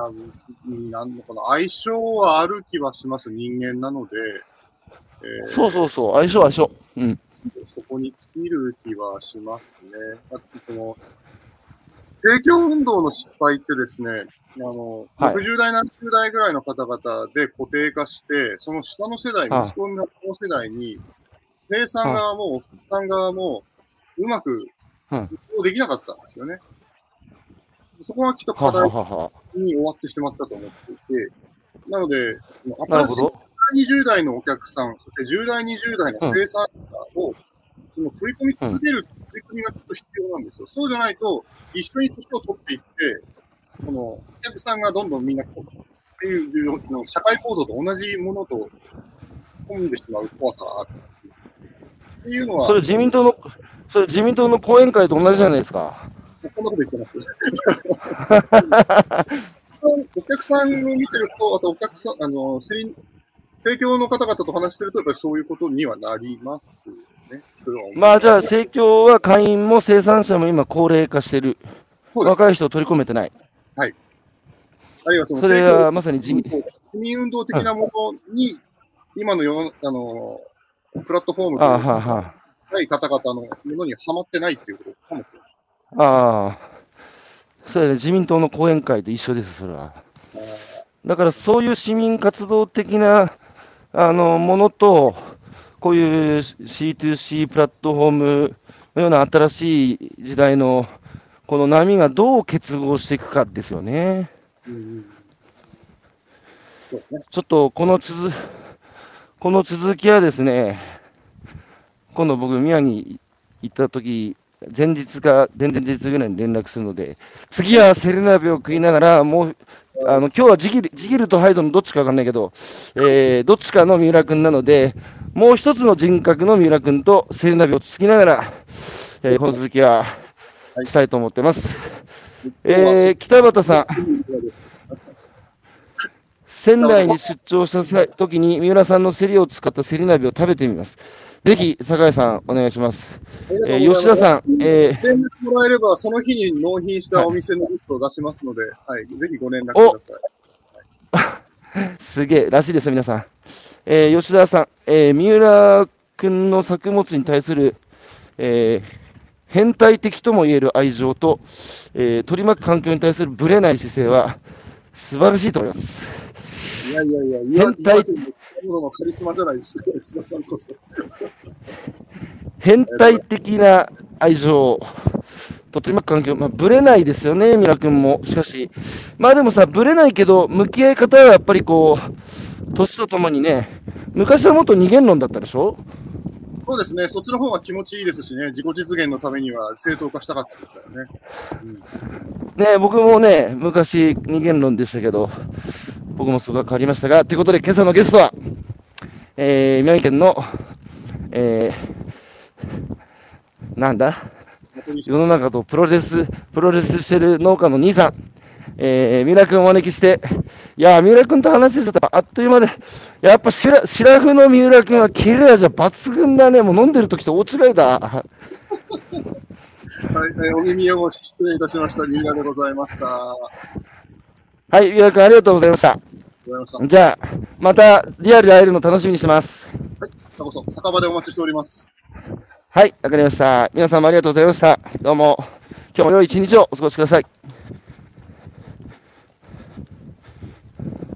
選ぶ、なんのかな、相性はある気はします、人間なので、えーそうそうそう、相性相性。うん。そこに尽きる気はしますね。だってその、政教運動の失敗ってですね、あの、はい60代、70代ぐらいの方々で固定化して、その下の世代、はい息子の世代に、生産側もお客さん側も、うまくできなかったんですよね。そこがきっと課題。に終わってしまったと思っていて、なので、新しいなるほど。20代のお客さん、そして10代、20代の生産者を、その取り込み続ける取り組みがちょっと必要なんですよ。そうじゃないと、一緒に年を取っていって、このお客さんがどんどんみんなっていうの社会構造と同じものと突っ込んでしまう怖さがあるんですよ。っていうのは、それ自民党の、それ自民党の講演会と同じじゃないですか。こんなこと言ってます。お客さんを見てると、あとお客さん、あの、政教の方々と話してると、やっぱりそういうことにはなりますよね。まあじゃあ、政教は会員も生産者も今高齢化してる。若い人を取り込めてない。あるいはそのそれ政教はまさに自民、市民運動的なものに、今の世の、あの、プラットフォームとああ、い方々のものにはまってないっていうことかもしれない。あ。ああ。そうやね、自民党の講演会と一緒です、それは。だからそういう市民活動的なあのものと、こういう C2C プラットフォームのような新しい時代のこの波がどう結合していくかですよね。うん。ちょっとこの続この続きはですね、今度僕、宮城行った時前日か前々日ぐらいに連絡するので、次はセレナビを食いながら、もう、あの今日はジギルジギルとハイドのどっちかわかんないけど、えーどっちかの三浦君なので、もう一つの人格の三浦君とセレナビをつきながら、えーこの続きはしたいと思ってます。えー北畑さん、仙台に出張した際時に三浦さんのセリを使ったセリ鍋を食べてみます。ぜひ、酒井さん、お願いします。えー吉田さん、えー連絡もらえれば、その日に納品したお店のリストを出しますので、はい、ぜひご連絡ください。すげえ、らしいですよ、皆さん。えー吉田さん、えー三浦君の作物に対する、えー変態的ともいえる愛情と、えー取り巻く環境に対するぶれない姿勢は素晴らしいと思います。いやいやいや、変態のカリスマじゃないですか、吉田さんこそ。変態的な愛情と取り巻く環境、まあ、ぶれないですよね、三浦君も。しかし、まあでもさ、ぶれないけど、向き合い方はやっぱりこう、年とともにね、昔はもっと二元論だったでしょ？そうですね、そっちの方が気持ちいいですしね、自己実現のためには正当化したかったですからね。うん、ね僕もね、昔二元論でしたけど、僕もそこが変わりましたが、ということで今朝のゲストは、えー、宮城県の、えー、なんだ？世の中とプロレス、プロレスしてる農家の兄さん、えー、三浦君をお招きして、いや、三浦君と話してたらあっという間で、やっぱシラシラフの三浦君はキレ味は抜群だね。もう飲んでる時と大違いだ。はい、えー、お耳汚し失礼いたしました。三浦でございました。はい、三浦君ありがとうございました。じゃあ、またリアルで会えるの楽しみにしてます。はい、さこそ、酒場でお待ちしております。はい、わかりました。皆様ありがとうございました。どうも、今日も良い一日をお過ごしください。